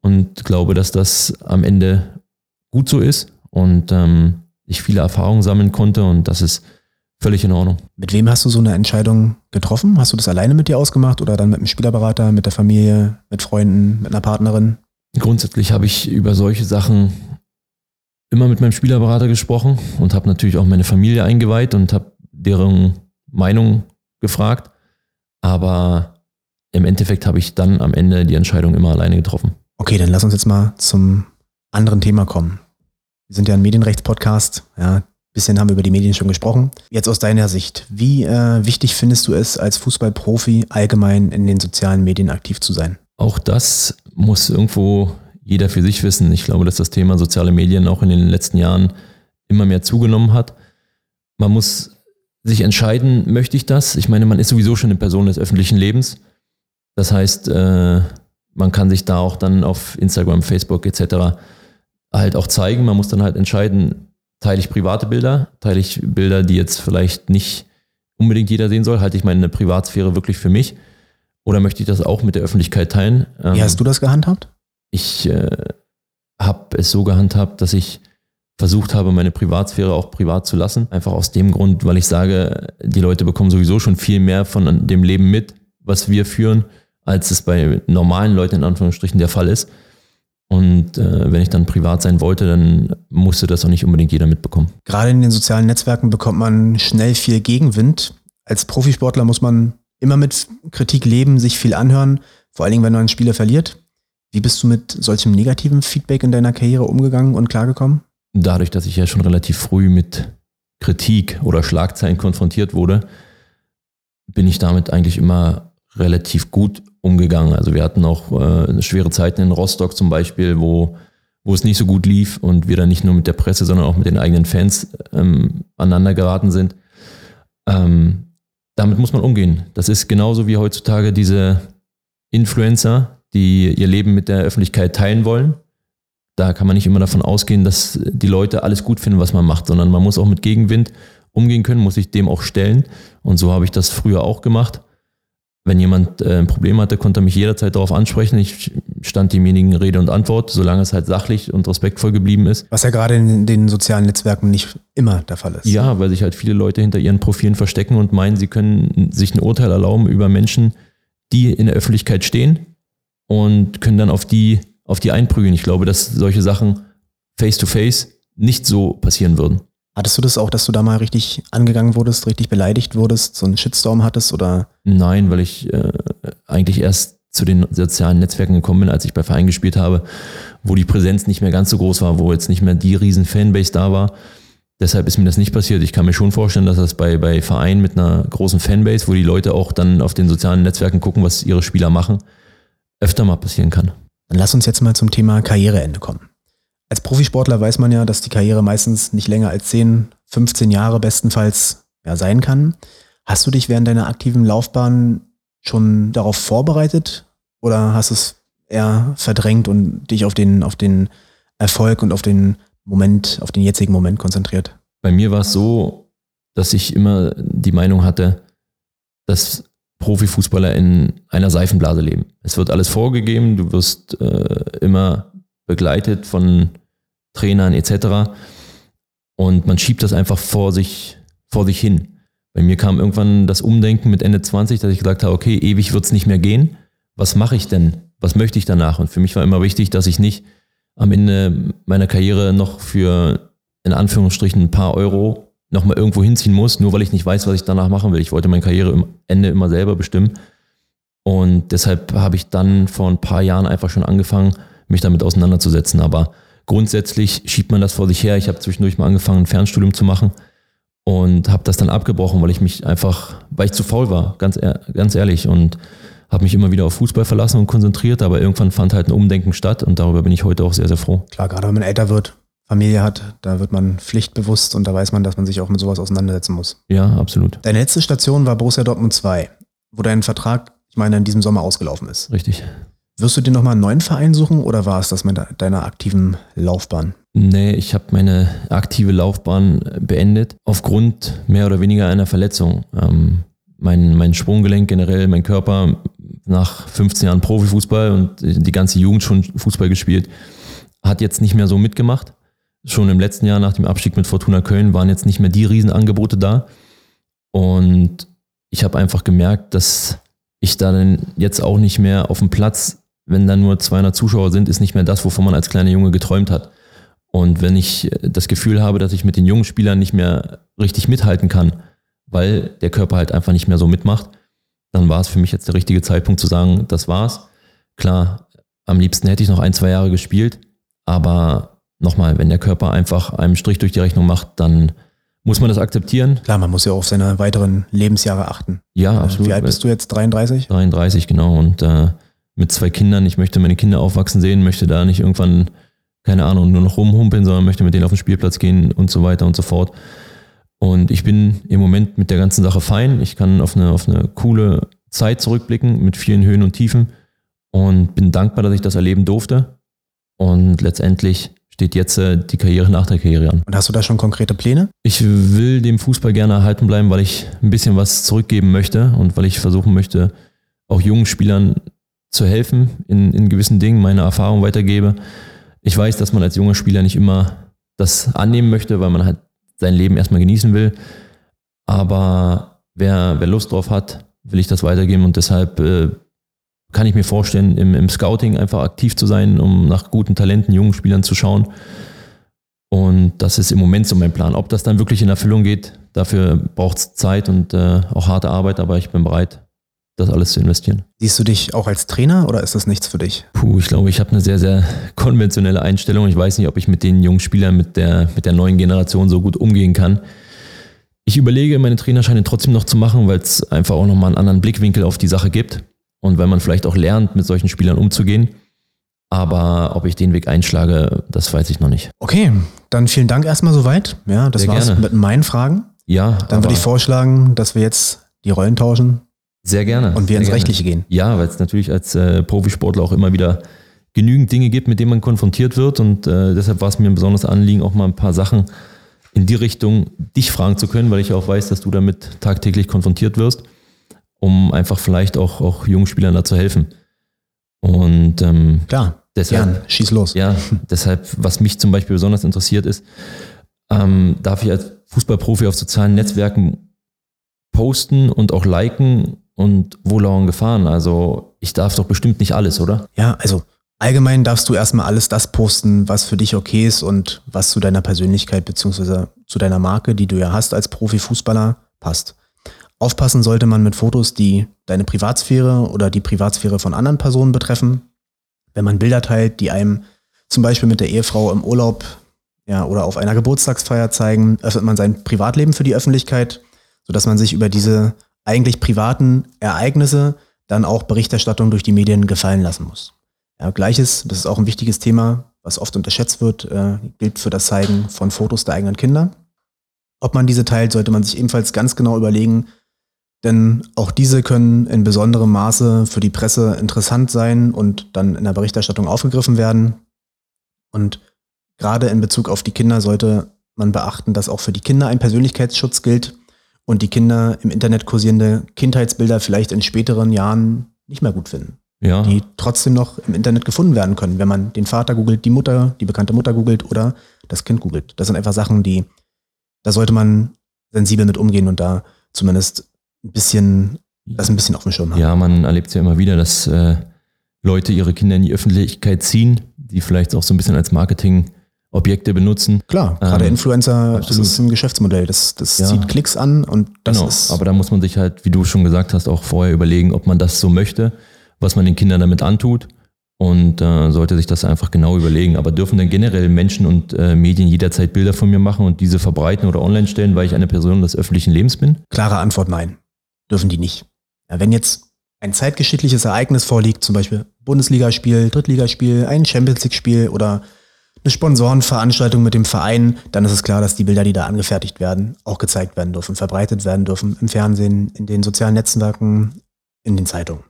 und glaube, dass das am Ende gut so ist und ähm, ich viele Erfahrungen sammeln konnte und das ist völlig in Ordnung. Mit wem hast du so eine Entscheidung getroffen? Hast du das alleine mit dir ausgemacht oder dann mit einem Spielerberater, mit der Familie, mit Freunden, mit einer Partnerin? Grundsätzlich habe ich über solche Sachen immer mit meinem Spielerberater gesprochen und habe natürlich auch meine Familie eingeweiht und habe deren Meinung gefragt. Aber im Endeffekt habe ich dann am Ende die Entscheidung immer alleine getroffen. Okay, dann lass uns jetzt mal zum anderen Thema kommen. Wir sind ja ein Medienrechtspodcast. Ja, bisschen haben wir über die Medien schon gesprochen. Jetzt aus deiner Sicht, wie äh, wichtig findest du es, als Fußballprofi allgemein in den sozialen Medien aktiv zu sein? Auch das muss irgendwo jeder für sich wissen. Ich glaube, dass das Thema soziale Medien auch in den letzten Jahren immer mehr zugenommen hat. Man muss sich entscheiden, möchte ich das? Ich meine, man ist sowieso schon eine Person des öffentlichen Lebens. Das heißt, äh, man kann sich da auch dann auf Instagram, Facebook etc. halt auch zeigen. Man muss dann halt entscheiden, teile ich private Bilder, teile ich Bilder, die jetzt vielleicht nicht unbedingt jeder sehen soll, halte ich meine Privatsphäre wirklich für mich oder möchte ich das auch mit der Öffentlichkeit teilen? Wie hast du das gehandhabt? Ich äh, habe es so gehandhabt, dass ich versucht habe, meine Privatsphäre auch privat zu lassen. Einfach aus dem Grund, weil ich sage, die Leute bekommen sowieso schon viel mehr von dem Leben mit, was wir führen, als es bei normalen Leuten in Anführungsstrichen der Fall ist. Und äh, wenn ich dann privat sein wollte, dann musste das auch nicht unbedingt jeder mitbekommen. Gerade in den sozialen Netzwerken bekommt man schnell viel Gegenwind. Als Profisportler muss man immer mit Kritik leben, sich viel anhören, vor allen Dingen, wenn man einen Spieler verliert. Wie bist du mit solchem negativen Feedback in deiner Karriere umgegangen und klargekommen? Dadurch, dass ich ja schon relativ früh mit Kritik oder Schlagzeilen konfrontiert wurde, bin ich damit eigentlich immer relativ gut umgegangen. Also wir hatten auch äh, schwere Zeiten in Rostock zum Beispiel, wo, wo es nicht so gut lief und wir dann nicht nur mit der Presse, sondern auch mit den eigenen Fans ähm, aneinander geraten sind. Ähm, damit muss man umgehen. Das ist genauso wie heutzutage diese Influencer, die ihr Leben mit der Öffentlichkeit teilen wollen. Da kann man nicht immer davon ausgehen, dass die Leute alles gut finden, was man macht, sondern man muss auch mit Gegenwind umgehen können, muss sich dem auch stellen. Und so habe ich das früher auch gemacht. Wenn jemand äh, ein Problem hatte, konnte er mich jederzeit darauf ansprechen. Ich stand demjenigen Rede und Antwort, solange es halt sachlich und respektvoll geblieben ist. Was ja gerade in den sozialen Netzwerken nicht immer der Fall ist. Ja, weil sich halt viele Leute hinter ihren Profilen verstecken und meinen, sie können sich ein Urteil erlauben über Menschen, die in der Öffentlichkeit stehen und können dann auf die, auf die einprügeln. Ich glaube, dass solche Sachen face to face nicht so passieren würden. Hattest du das auch, dass du da mal richtig angegangen wurdest, richtig beleidigt wurdest, so einen Shitstorm hattest oder? Nein, weil ich äh, eigentlich erst zu den sozialen Netzwerken gekommen bin, als ich bei Vereinen gespielt habe, wo die Präsenz nicht mehr ganz so groß war, wo jetzt nicht mehr die riesen Fanbase da war. Deshalb ist mir das nicht passiert. Ich kann mir schon vorstellen, dass das bei, bei Vereinen mit einer großen Fanbase, wo die Leute auch dann auf den sozialen Netzwerken gucken, was ihre Spieler machen, öfter mal passieren kann. Dann lass uns jetzt mal zum Thema Karriereende kommen. Als Profisportler weiß man ja, dass die Karriere meistens nicht länger als 10, 15 Jahre bestenfalls ja, sein kann. Hast du dich während deiner aktiven Laufbahn schon darauf vorbereitet oder hast es eher verdrängt und dich auf den, auf den Erfolg und auf den Moment, auf den jetzigen Moment konzentriert? Bei mir war es so, dass ich immer die Meinung hatte, dass Profifußballer in einer Seifenblase leben. Es wird alles vorgegeben, du wirst äh, immer begleitet von Trainern etc. Und man schiebt das einfach vor sich, vor sich hin. Bei mir kam irgendwann das Umdenken mit Ende 20, dass ich gesagt habe, okay, ewig wird es nicht mehr gehen. Was mache ich denn? Was möchte ich danach? Und für mich war immer wichtig, dass ich nicht am Ende meiner Karriere noch für in Anführungsstrichen ein paar Euro nochmal irgendwo hinziehen muss, nur weil ich nicht weiß, was ich danach machen will. Ich wollte meine Karriere am Ende immer selber bestimmen. Und deshalb habe ich dann vor ein paar Jahren einfach schon angefangen, mich damit auseinanderzusetzen. Aber grundsätzlich schiebt man das vor sich her. Ich habe zwischendurch mal angefangen, ein Fernstudium zu machen und habe das dann abgebrochen, weil ich mich einfach, weil ich zu faul war, ganz, ganz ehrlich. Und habe mich immer wieder auf Fußball verlassen und konzentriert, aber irgendwann fand halt ein Umdenken statt und darüber bin ich heute auch sehr, sehr froh. Klar, gerade wenn man älter wird, Familie hat, da wird man pflichtbewusst und da weiß man, dass man sich auch mit sowas auseinandersetzen muss. Ja, absolut. Deine letzte Station war Borussia Dortmund 2, wo dein Vertrag, ich meine, in diesem Sommer ausgelaufen ist. Richtig. Wirst du dir nochmal einen neuen Verein suchen oder war es das mit deiner aktiven Laufbahn? Nee, ich habe meine aktive Laufbahn beendet aufgrund mehr oder weniger einer Verletzung. Ähm, mein, mein Sprunggelenk generell, mein Körper nach 15 Jahren Profifußball und die ganze Jugend schon Fußball gespielt, hat jetzt nicht mehr so mitgemacht schon im letzten Jahr nach dem Abstieg mit Fortuna Köln waren jetzt nicht mehr die Riesenangebote da. Und ich habe einfach gemerkt, dass ich da dann jetzt auch nicht mehr auf dem Platz, wenn da nur 200 Zuschauer sind, ist nicht mehr das, wovon man als kleiner Junge geträumt hat. Und wenn ich das Gefühl habe, dass ich mit den jungen Spielern nicht mehr richtig mithalten kann, weil der Körper halt einfach nicht mehr so mitmacht, dann war es für mich jetzt der richtige Zeitpunkt zu sagen, das war's. Klar, am liebsten hätte ich noch ein, zwei Jahre gespielt, aber nochmal, wenn der Körper einfach einen Strich durch die Rechnung macht, dann muss man das akzeptieren. Klar, man muss ja auf seine weiteren Lebensjahre achten. Ja, äh, absolut. Wie alt bist du jetzt? 33? 33, genau. Und äh, mit zwei Kindern, ich möchte meine Kinder aufwachsen sehen, möchte da nicht irgendwann, keine Ahnung, nur noch rumhumpeln, sondern möchte mit denen auf den Spielplatz gehen und so weiter und so fort. Und ich bin im Moment mit der ganzen Sache fein. Ich kann auf eine, auf eine coole Zeit zurückblicken mit vielen Höhen und Tiefen und bin dankbar, dass ich das erleben durfte. Und letztendlich steht jetzt äh, die Karriere nach der Karriere an. Und hast du da schon konkrete Pläne? Ich will dem Fußball gerne erhalten bleiben, weil ich ein bisschen was zurückgeben möchte und weil ich versuchen möchte, auch jungen Spielern zu helfen in, in gewissen Dingen, meine Erfahrung weitergebe. Ich weiß, dass man als junger Spieler nicht immer das annehmen möchte, weil man halt sein Leben erstmal genießen will. Aber wer, wer Lust drauf hat, will ich das weitergeben und deshalb äh, kann ich mir vorstellen, im, im Scouting einfach aktiv zu sein, um nach guten Talenten, jungen Spielern zu schauen. Und das ist im Moment so mein Plan. Ob das dann wirklich in Erfüllung geht, dafür braucht es Zeit und äh, auch harte Arbeit, aber ich bin bereit, das alles zu investieren. Siehst du dich auch als Trainer oder ist das nichts für dich? Puh, ich glaube, ich habe eine sehr, sehr konventionelle Einstellung. Ich weiß nicht, ob ich mit den jungen Spielern, mit der, mit der neuen Generation so gut umgehen kann. Ich überlege, meine Trainerscheine trotzdem noch zu machen, weil es einfach auch nochmal einen anderen Blickwinkel auf die Sache gibt und weil man vielleicht auch lernt, mit solchen Spielern umzugehen. Aber ob ich den Weg einschlage, das weiß ich noch nicht. Okay, dann vielen Dank erstmal soweit. Ja, das Sehr war's gerne. mit meinen Fragen. Ja. Dann würde ich vorschlagen, dass wir jetzt die Rollen tauschen Sehr gerne. und wir ins gerne. Rechtliche gehen. Ja, weil es natürlich als äh, Profisportler auch immer wieder genügend Dinge gibt, mit denen man konfrontiert wird. Und äh, deshalb war es mir ein besonderes Anliegen, auch mal ein paar Sachen in die Richtung dich fragen zu können, weil ich auch weiß, dass du damit tagtäglich konfrontiert wirst, um einfach vielleicht auch, auch jungen Spielern da zu helfen. Und ähm, Klar, deshalb, gern, schieß los. ja, deshalb, was mich zum Beispiel besonders interessiert ist, ähm, darf ich als Fußballprofi auf sozialen Netzwerken posten und auch liken und wo lauern Gefahren? Also ich darf doch bestimmt nicht alles, oder? Ja, also allgemein darfst du erstmal alles das posten, was für dich okay ist und was zu deiner Persönlichkeit beziehungsweise zu deiner Marke, die du ja hast als Profifußballer, passt. Aufpassen sollte man mit Fotos, die deine Privatsphäre oder die Privatsphäre von anderen Personen betreffen. Wenn man Bilder teilt, die einem zum Beispiel mit der Ehefrau im Urlaub ja, oder auf einer Geburtstagsfeier zeigen, öffnet man sein Privatleben für die Öffentlichkeit, sodass man sich über diese eigentlich privaten Ereignisse dann auch Berichterstattung durch die Medien gefallen lassen muss. Ja, Gleiches, das ist auch ein wichtiges Thema was oft unterschätzt wird, äh, gilt für das Zeigen von Fotos der eigenen Kinder. Ob man diese teilt, sollte man sich ebenfalls ganz genau überlegen, denn auch diese können in besonderem Maße für die Presse interessant sein und dann in der Berichterstattung aufgegriffen werden. Und gerade in Bezug auf die Kinder sollte man beachten, dass auch für die Kinder ein Persönlichkeitsschutz gilt und die Kinder im Internet kursierende Kindheitsbilder vielleicht in späteren Jahren nicht mehr gut finden. Ja. Die trotzdem noch im Internet gefunden werden können, wenn man den Vater googelt, die Mutter, die bekannte Mutter googelt oder das Kind googelt. Das sind einfach Sachen, die, da sollte man sensibel mit umgehen und da zumindest ein bisschen, das ein bisschen auf dem Schirm haben. Ja, man erlebt es ja immer wieder, dass äh, Leute ihre Kinder in die Öffentlichkeit ziehen, die vielleicht auch so ein bisschen als Marketing Objekte benutzen. Klar, gerade ähm, Influencer, absolut. das ist ein Geschäftsmodell. Das, das ja. zieht Klicks an und das genau. ist. Aber da muss man sich halt, wie du schon gesagt hast, auch vorher überlegen, ob man das so möchte, was man den Kindern damit antut. Und äh, sollte sich das einfach genau überlegen. Aber dürfen denn generell Menschen und äh, Medien jederzeit Bilder von mir machen und diese verbreiten oder online stellen, weil ich eine Person des öffentlichen Lebens bin? Klare Antwort nein. Dürfen die nicht. Ja, wenn jetzt ein zeitgeschichtliches Ereignis vorliegt, zum Beispiel Bundesligaspiel, Drittligaspiel, ein Champions League-Spiel oder eine Sponsorenveranstaltung mit dem Verein, dann ist es klar, dass die Bilder, die da angefertigt werden, auch gezeigt werden dürfen, verbreitet werden dürfen im Fernsehen, in den sozialen Netzwerken, in den Zeitungen.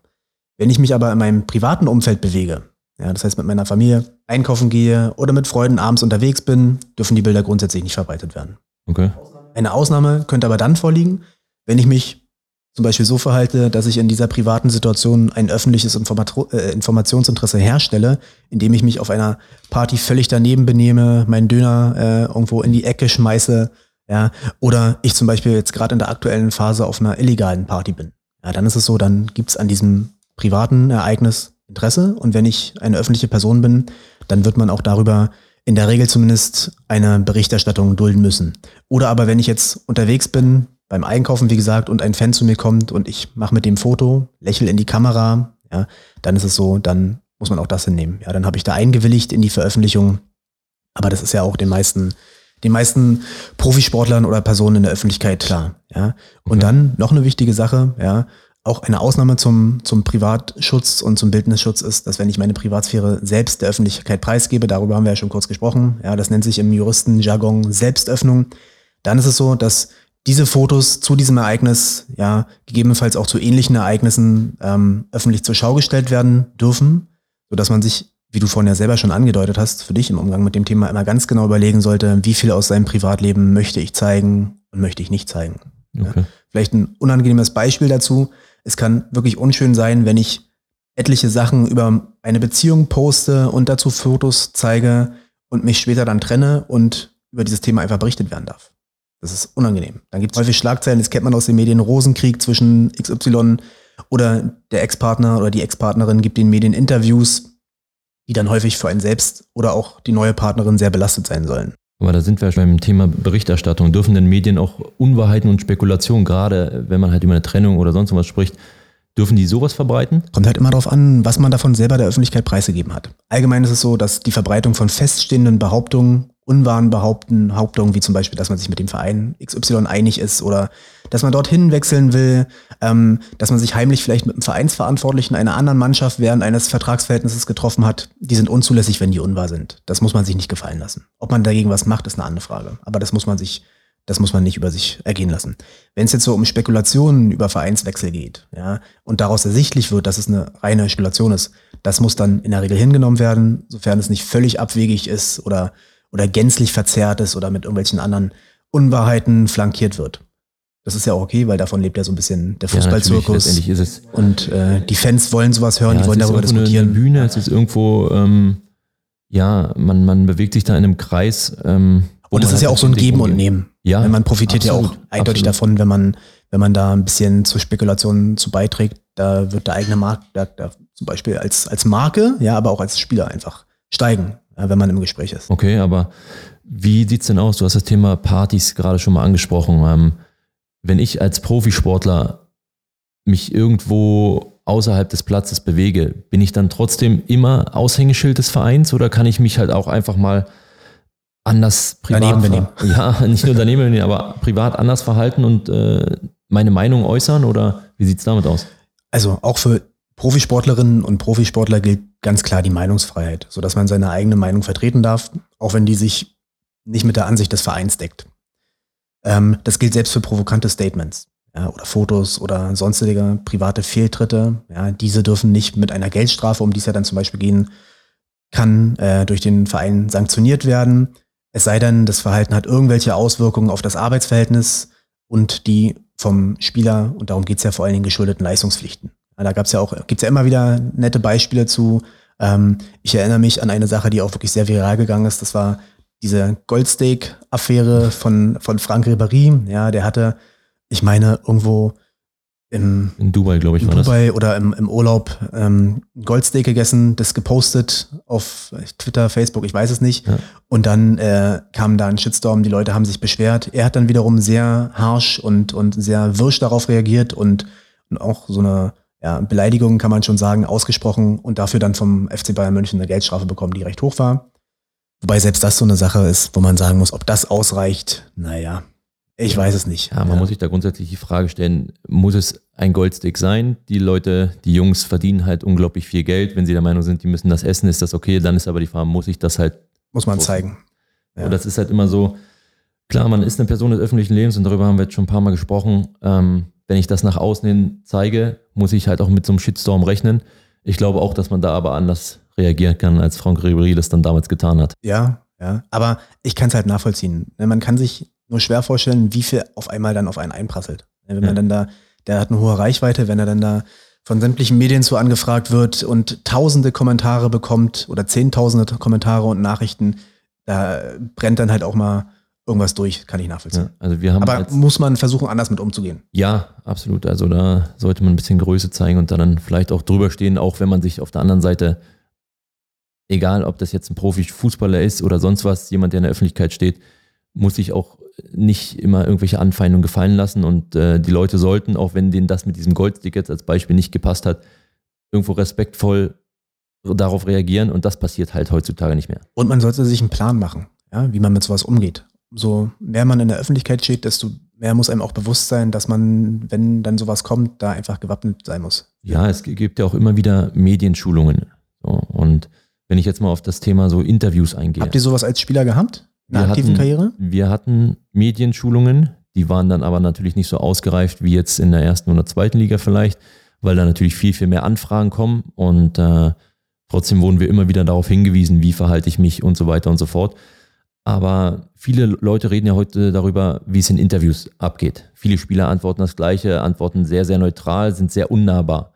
Wenn ich mich aber in meinem privaten Umfeld bewege, ja, das heißt mit meiner Familie einkaufen gehe oder mit Freunden abends unterwegs bin, dürfen die Bilder grundsätzlich nicht verbreitet werden. Okay. Eine Ausnahme könnte aber dann vorliegen, wenn ich mich zum Beispiel so verhalte, dass ich in dieser privaten Situation ein öffentliches Informat äh, Informationsinteresse herstelle, indem ich mich auf einer Party völlig daneben benehme, meinen Döner äh, irgendwo in die Ecke schmeiße, ja, oder ich zum Beispiel jetzt gerade in der aktuellen Phase auf einer illegalen Party bin. Ja, dann ist es so, dann gibt's an diesem privaten Ereignis Interesse und wenn ich eine öffentliche Person bin, dann wird man auch darüber in der Regel zumindest eine Berichterstattung dulden müssen. Oder aber wenn ich jetzt unterwegs bin, beim Einkaufen, wie gesagt, und ein Fan zu mir kommt und ich mache mit dem Foto, lächel in die Kamera, ja, dann ist es so, dann muss man auch das hinnehmen. Ja, dann habe ich da eingewilligt in die Veröffentlichung. Aber das ist ja auch den meisten, den meisten Profisportlern oder Personen in der Öffentlichkeit klar. Ja. Und okay. dann noch eine wichtige Sache, ja, auch eine Ausnahme zum, zum Privatschutz und zum Bildnisschutz ist, dass wenn ich meine Privatsphäre selbst der Öffentlichkeit preisgebe, darüber haben wir ja schon kurz gesprochen, ja, das nennt sich im Juristenjargon Selbstöffnung, dann ist es so, dass diese Fotos zu diesem Ereignis, ja, gegebenenfalls auch zu ähnlichen Ereignissen ähm, öffentlich zur Schau gestellt werden dürfen, sodass man sich, wie du vorhin ja selber schon angedeutet hast, für dich im Umgang mit dem Thema immer ganz genau überlegen sollte, wie viel aus seinem Privatleben möchte ich zeigen und möchte ich nicht zeigen. Okay. Ja. Vielleicht ein unangenehmes Beispiel dazu. Es kann wirklich unschön sein, wenn ich etliche Sachen über eine Beziehung poste und dazu Fotos zeige und mich später dann trenne und über dieses Thema einfach berichtet werden darf. Das ist unangenehm. Dann gibt es häufig Schlagzeilen, das kennt man aus den Medien, Rosenkrieg zwischen XY oder der Ex-Partner oder die Ex-Partnerin gibt den Medien Interviews, die dann häufig für einen selbst oder auch die neue Partnerin sehr belastet sein sollen. Aber da sind wir beim Thema Berichterstattung. Dürfen denn Medien auch Unwahrheiten und Spekulationen, gerade wenn man halt über eine Trennung oder sonst was spricht, Dürfen die sowas verbreiten? Kommt halt immer darauf an, was man davon selber der Öffentlichkeit preisgegeben hat. Allgemein ist es so, dass die Verbreitung von feststehenden Behauptungen unwahren Behaupten, Behauptungen, wie zum Beispiel, dass man sich mit dem Verein XY einig ist oder dass man dorthin wechseln will, ähm, dass man sich heimlich vielleicht mit einem Vereinsverantwortlichen einer anderen Mannschaft während eines Vertragsverhältnisses getroffen hat, die sind unzulässig, wenn die unwahr sind. Das muss man sich nicht gefallen lassen. Ob man dagegen was macht, ist eine andere Frage. Aber das muss man sich, das muss man nicht über sich ergehen lassen. Wenn es jetzt so um Spekulationen über Vereinswechsel geht, ja, und daraus ersichtlich wird, dass es eine reine Spekulation ist, das muss dann in der Regel hingenommen werden, sofern es nicht völlig abwegig ist oder oder gänzlich verzerrt ist oder mit irgendwelchen anderen Unwahrheiten flankiert wird. Das ist ja auch okay, weil davon lebt ja so ein bisschen der Fußballzirkus. Ja, ist es. Und äh, die Fans wollen sowas hören, ja, die wollen darüber diskutieren. Eine Bühne, es ist irgendwo, ähm, ja, man, man bewegt sich da in einem Kreis. Ähm, und es ist ja auch so ein Geben und Nehmen. Ja, man profitiert absolut, ja auch eindeutig absolut. davon, wenn man, wenn man da ein bisschen zur Spekulation zu beiträgt. Da wird der eigene Markt, da, da zum Beispiel als, als Marke, ja, aber auch als Spieler einfach steigen wenn man im Gespräch ist. Okay, aber wie sieht's denn aus? Du hast das Thema Partys gerade schon mal angesprochen. Ähm, wenn ich als Profisportler mich irgendwo außerhalb des Platzes bewege, bin ich dann trotzdem immer Aushängeschild des Vereins oder kann ich mich halt auch einfach mal anders privat daneben benehmen? Ja, nicht nur daneben benehmen, aber privat anders verhalten und äh, meine Meinung äußern oder wie sieht's damit aus? Also auch für Profisportlerinnen und Profisportler gilt ganz klar die Meinungsfreiheit, sodass man seine eigene Meinung vertreten darf, auch wenn die sich nicht mit der Ansicht des Vereins deckt. Ähm, das gilt selbst für provokante Statements ja, oder Fotos oder sonstige private Fehltritte. Ja, diese dürfen nicht mit einer Geldstrafe, um die es ja dann zum Beispiel gehen kann, äh, durch den Verein sanktioniert werden. Es sei denn, das Verhalten hat irgendwelche Auswirkungen auf das Arbeitsverhältnis und die vom Spieler, und darum geht es ja vor allen Dingen, geschuldeten Leistungspflichten. Da gab's ja auch, gibt's ja immer wieder nette Beispiele zu. Ähm, ich erinnere mich an eine Sache, die auch wirklich sehr viral gegangen ist. Das war diese Goldsteak-Affäre von, von Frank Ribéry. Ja, der hatte, ich meine, irgendwo im, in Dubai, glaube ich, in war Dubai das. oder im, im Urlaub ähm, Goldsteak gegessen, das gepostet auf Twitter, Facebook, ich weiß es nicht. Ja. Und dann äh, kam da ein Shitstorm, die Leute haben sich beschwert. Er hat dann wiederum sehr harsh und, und sehr wirsch darauf reagiert und, und auch so eine ja, Beleidigung, kann man schon sagen, ausgesprochen und dafür dann vom FC Bayern München eine Geldstrafe bekommen, die recht hoch war. Wobei selbst das so eine Sache ist, wo man sagen muss, ob das ausreicht, naja, ich weiß es nicht. Ja, man ja. muss sich da grundsätzlich die Frage stellen, muss es ein Goldstick sein? Die Leute, die Jungs verdienen halt unglaublich viel Geld. Wenn sie der Meinung sind, die müssen das essen, ist das okay. Dann ist aber die Frage, muss ich das halt. Muss man zeigen. Ja. Und das ist halt immer so, klar, man ist eine Person des öffentlichen Lebens und darüber haben wir jetzt schon ein paar Mal gesprochen. Ähm, wenn ich das nach außen hin zeige, muss ich halt auch mit so einem Shitstorm rechnen. Ich glaube auch, dass man da aber anders reagieren kann, als Frank Ribéry das dann damals getan hat. Ja, ja. Aber ich kann es halt nachvollziehen. Man kann sich nur schwer vorstellen, wie viel auf einmal dann auf einen einprasselt. Wenn man ja. dann da, der hat eine hohe Reichweite, wenn er dann da von sämtlichen Medien zu angefragt wird und tausende Kommentare bekommt oder zehntausende Kommentare und Nachrichten, da brennt dann halt auch mal irgendwas durch, kann ich nachvollziehen. Ja, also wir haben Aber muss man versuchen, anders mit umzugehen? Ja, absolut. Also da sollte man ein bisschen Größe zeigen und dann vielleicht auch drüber stehen, auch wenn man sich auf der anderen Seite, egal ob das jetzt ein Profi-Fußballer ist oder sonst was, jemand, der in der Öffentlichkeit steht, muss sich auch nicht immer irgendwelche Anfeindungen gefallen lassen und äh, die Leute sollten, auch wenn denen das mit diesem Goldstick als Beispiel nicht gepasst hat, irgendwo respektvoll darauf reagieren und das passiert halt heutzutage nicht mehr. Und man sollte sich einen Plan machen, ja, wie man mit sowas umgeht. So mehr man in der Öffentlichkeit steht, desto mehr muss einem auch bewusst sein, dass man, wenn dann sowas kommt, da einfach gewappnet sein muss. Ja, es gibt ja auch immer wieder Medienschulungen. So, und wenn ich jetzt mal auf das Thema so Interviews eingehe. Habt ihr sowas als Spieler gehabt? In der aktiven hatten, Karriere? Wir hatten Medienschulungen, die waren dann aber natürlich nicht so ausgereift wie jetzt in der ersten oder zweiten Liga vielleicht, weil da natürlich viel, viel mehr Anfragen kommen und äh, trotzdem wurden wir immer wieder darauf hingewiesen, wie verhalte ich mich und so weiter und so fort. Aber viele Leute reden ja heute darüber, wie es in Interviews abgeht. Viele Spieler antworten das Gleiche, antworten sehr, sehr neutral, sind sehr unnahbar.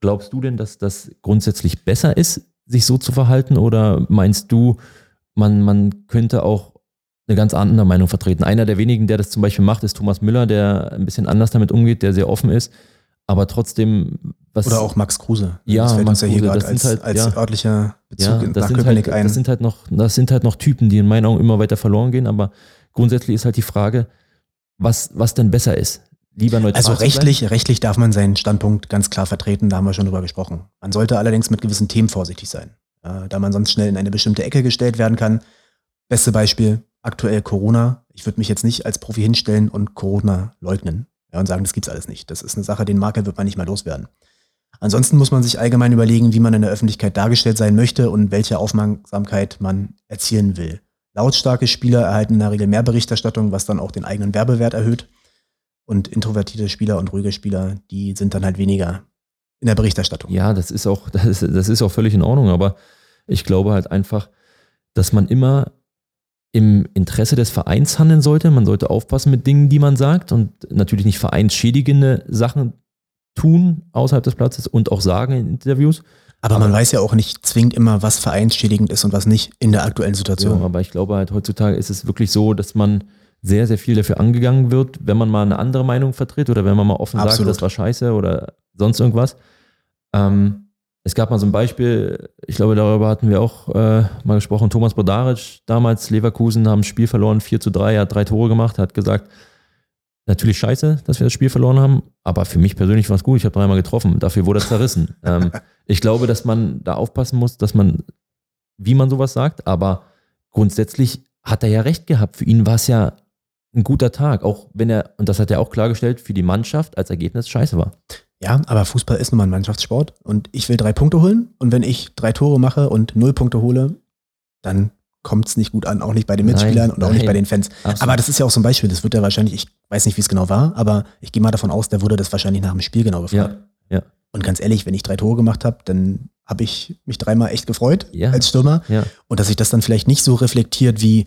Glaubst du denn, dass das grundsätzlich besser ist, sich so zu verhalten? Oder meinst du, man, man könnte auch eine ganz andere Meinung vertreten? Einer der wenigen, der das zum Beispiel macht, ist Thomas Müller, der ein bisschen anders damit umgeht, der sehr offen ist aber trotzdem was. Oder auch Max Kruse. Ja, das fällt Max uns ja hier gerade als, halt, als ja. örtlicher Bezug ja, das sind halt, ein. Das sind, halt noch, das sind halt noch Typen, die in meinen Augen immer weiter verloren gehen, aber grundsätzlich ist halt die Frage, was, was denn besser ist. Lieber neutral Also rechtlich, rechtlich darf man seinen Standpunkt ganz klar vertreten, da haben wir schon drüber gesprochen. Man sollte allerdings mit gewissen Themen vorsichtig sein, äh, da man sonst schnell in eine bestimmte Ecke gestellt werden kann. Beste Beispiel, aktuell Corona. Ich würde mich jetzt nicht als Profi hinstellen und Corona leugnen ja, und sagen, das gibt's alles nicht. Das ist eine Sache, den Marker wird man nicht mal loswerden. Ansonsten muss man sich allgemein überlegen, wie man in der Öffentlichkeit dargestellt sein möchte und welche Aufmerksamkeit man erzielen will. Lautstarke Spieler erhalten in der Regel mehr Berichterstattung, was dann auch den eigenen Werbewert erhöht. Und introvertierte Spieler und ruhige Spieler, die sind dann halt weniger in der Berichterstattung. Ja, das ist auch, das ist, das ist auch völlig in Ordnung, aber ich glaube halt einfach, dass man immer im Interesse des Vereins handeln sollte. Man sollte aufpassen mit Dingen, die man sagt und natürlich nicht vereinsschädigende Sachen tun außerhalb des Platzes und auch sagen in Interviews. Aber, aber man weiß ja auch nicht zwingend immer, was vereinsschädigend ist und was nicht in der aktuellen Situation. Ja, aber ich glaube halt heutzutage ist es wirklich so, dass man sehr, sehr viel dafür angegangen wird, wenn man mal eine andere Meinung vertritt oder wenn man mal offen Absolut. sagt, das war scheiße oder sonst irgendwas. Ähm, es gab mal so ein Beispiel, ich glaube, darüber hatten wir auch äh, mal gesprochen. Thomas Bodaric, damals Leverkusen, haben das Spiel verloren, 4 zu 3, er hat drei Tore gemacht, hat gesagt, natürlich scheiße, dass wir das Spiel verloren haben, aber für mich persönlich war es gut, ich habe dreimal getroffen, dafür wurde er zerrissen. ähm, ich glaube, dass man da aufpassen muss, dass man, wie man sowas sagt, aber grundsätzlich hat er ja recht gehabt. Für ihn war es ja ein guter Tag, auch wenn er, und das hat er auch klargestellt, für die Mannschaft als Ergebnis scheiße war. Ja, aber Fußball ist nun mal ein Mannschaftssport und ich will drei Punkte holen und wenn ich drei Tore mache und null Punkte hole, dann kommt es nicht gut an, auch nicht bei den Mitspielern Nein, und auch nicht nein. bei den Fans. Absolut. Aber das ist ja auch so ein Beispiel, das wird ja wahrscheinlich, ich weiß nicht, wie es genau war, aber ich gehe mal davon aus, der wurde das wahrscheinlich nach dem Spiel genau gefragt. Ja, ja, Und ganz ehrlich, wenn ich drei Tore gemacht habe, dann habe ich mich dreimal echt gefreut Ja. als Stürmer. ja. Und dass sich das dann vielleicht nicht so reflektiert wie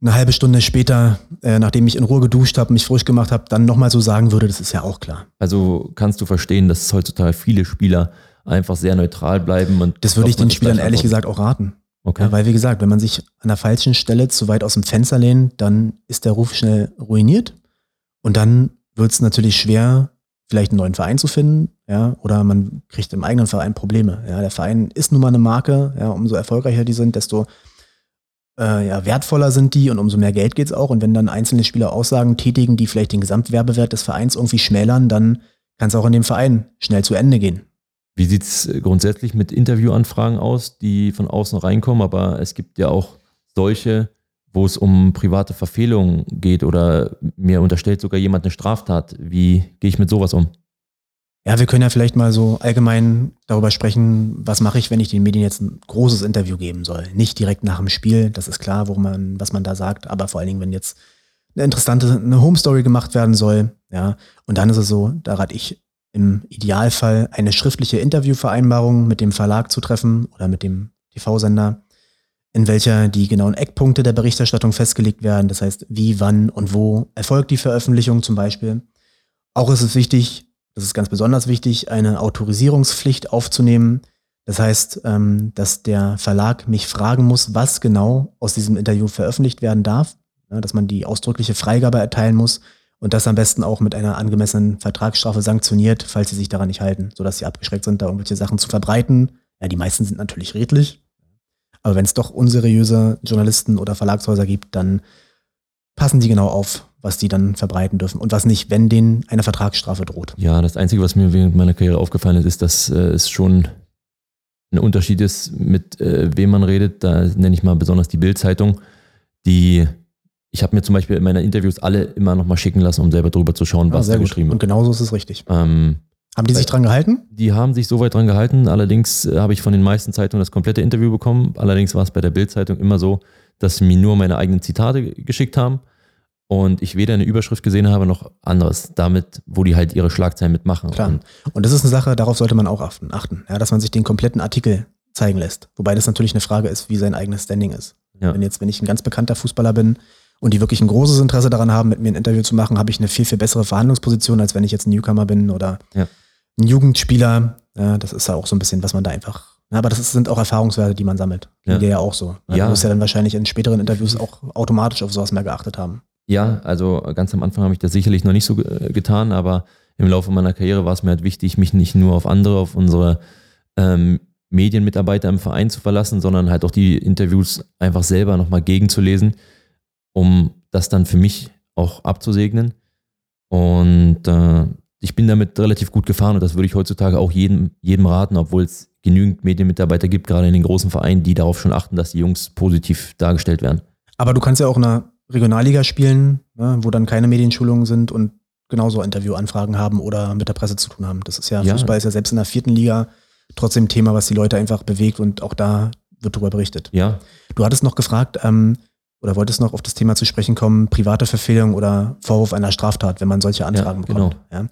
eine halbe Stunde später, äh, nachdem ich in Ruhe geduscht habe, mich frisch gemacht habe, dann nochmal so sagen würde, das ist ja auch klar. Also kannst du verstehen, dass heutzutage viele Spieler einfach sehr neutral bleiben und Das würde ich den Spielern ehrlich gesagt auch raten. Okay. Ja, weil, wie gesagt, wenn man sich an der falschen Stelle zu weit aus dem Fenster lehnt, dann ist der Ruf schnell ruiniert. Und dann wird es natürlich schwer, vielleicht einen neuen Verein zu finden, ja, oder man kriegt im eigenen Verein Probleme. Ja, der Verein ist nun mal eine Marke, ja, umso erfolgreicher die sind, desto äh, ja, wertvoller sind die und umso mehr Geld geht's auch. Und wenn dann einzelne Spieler Aussagen tätigen, die vielleicht den Gesamtwerbewert des Vereins irgendwie schmälern, dann kann es auch in dem Verein schnell zu Ende gehen. Wie sieht es grundsätzlich mit Interviewanfragen aus, die von außen reinkommen? Aber es gibt ja auch solche, wo es um private Verfehlungen geht oder mir unterstellt sogar jemand eine Straftat. Wie gehe ich mit sowas um? Ja, wir können ja vielleicht mal so allgemein darüber sprechen, was mache ich, wenn ich den Medien jetzt ein großes Interview geben soll. Nicht direkt nach dem Spiel, das ist klar, worum man, was man da sagt, aber vor allen Dingen, wenn jetzt eine interessante, eine Home Story gemacht werden soll, ja, und dann ist es so, da rate ich im Idealfall eine schriftliche Interviewvereinbarung mit dem Verlag zu treffen oder mit dem TV-Sender, in welcher die genauen Eckpunkte der Berichterstattung festgelegt werden. Das heißt, wie, wann und wo erfolgt die Veröffentlichung zum Beispiel. Auch ist es wichtig, das ist ganz besonders wichtig, eine Autorisierungspflicht aufzunehmen. Das heißt, ähm, dass der Verlag mich fragen muss, was genau aus diesem Interview veröffentlicht werden darf, ja, dass man die ausdrückliche Freigabe erteilen muss und das am besten auch mit einer angemessenen Vertragsstrafe sanktioniert, falls sie sich daran nicht halten, sodass sie abgeschreckt sind, da irgendwelche Sachen zu verbreiten. Ja, die meisten sind natürlich redlich, aber wenn es doch unseriöse Journalisten oder Verlagshäuser gibt, dann passen die genau auf, was die dann verbreiten dürfen und was nicht, wenn denen eine Vertragsstrafe droht. Ja, das Einzige, was mir während meiner Karriere aufgefallen ist, ist, dass äh, es schon ein Unterschied ist, mit äh, wem man redet. Da nenne ich mal besonders die Bild-Zeitung, die ich habe mir zum Beispiel in meinen Interviews alle immer nochmal schicken lassen, um selber drüber zu schauen, Ja, was da sehr gut. geschrieben Und wird. genauso ist es richtig. Ähm, Haben die sich dran gehalten? die haben sich soweit dran gehalten. Allerdings äh, habe ich von den meisten Zeitungen das komplette Interview bekommen. Allerdings war es bei der Bild-Zeitung immer so, dass sie mir nur meine eigenen Zitate ge- geschickt haben und ich weder eine Überschrift gesehen habe noch anderes. Damit, wo die halt ihre Schlagzeilen mitmachen. Klar. Und Und das ist eine Sache, darauf sollte man auch achten, achten ja, dass man sich den kompletten Artikel zeigen lässt. Wobei das natürlich eine Frage ist, wie sein eigenes Standing ist. Ja. Wenn jetzt, wenn ich ein ganz bekannter Fußballer bin und die wirklich ein großes Interesse daran haben, mit mir ein Interview zu machen, habe ich eine viel, viel bessere Verhandlungsposition, als wenn ich jetzt ein Newcomer bin oder Ja. ein Jugendspieler. Ja, das ist ja auch so ein bisschen, was man da einfach. Aber das sind auch Erfahrungswerte, die man sammelt. Ging Ja. ja auch so. Ja. Ja. Du wirst ja dann wahrscheinlich in späteren Interviews auch automatisch auf sowas mehr geachtet haben. Ja, also ganz am Anfang habe ich das sicherlich noch nicht so ge- getan, aber im Laufe meiner Karriere war es mir halt wichtig, mich nicht nur auf andere, auf unsere ähm, Medienmitarbeiter im Verein zu verlassen, sondern halt auch die Interviews einfach selber nochmal gegenzulesen, um das dann für mich auch abzusegnen. Und äh, ich bin damit relativ gut gefahren und das würde ich heutzutage auch jedem, jedem raten, obwohl es genügend Medienmitarbeiter gibt, gerade in den großen Vereinen, die darauf schon achten, dass die Jungs positiv dargestellt werden. Aber du kannst ja auch in einer Regionalliga spielen, ne, wo dann keine Medienschulungen sind und genauso Interviewanfragen haben oder mit der Presse zu tun haben. Das ist ja, Ja. Fußball ist ja selbst in der vierten Liga trotzdem Thema, was die Leute einfach bewegt und auch da wird darüber berichtet. Ja, Du hattest noch gefragt, ähm, oder wolltest noch auf das Thema zu sprechen kommen, private Verfehlung oder Vorwurf einer Straftat, wenn man solche Anfragen Ja, bekommt. Ja.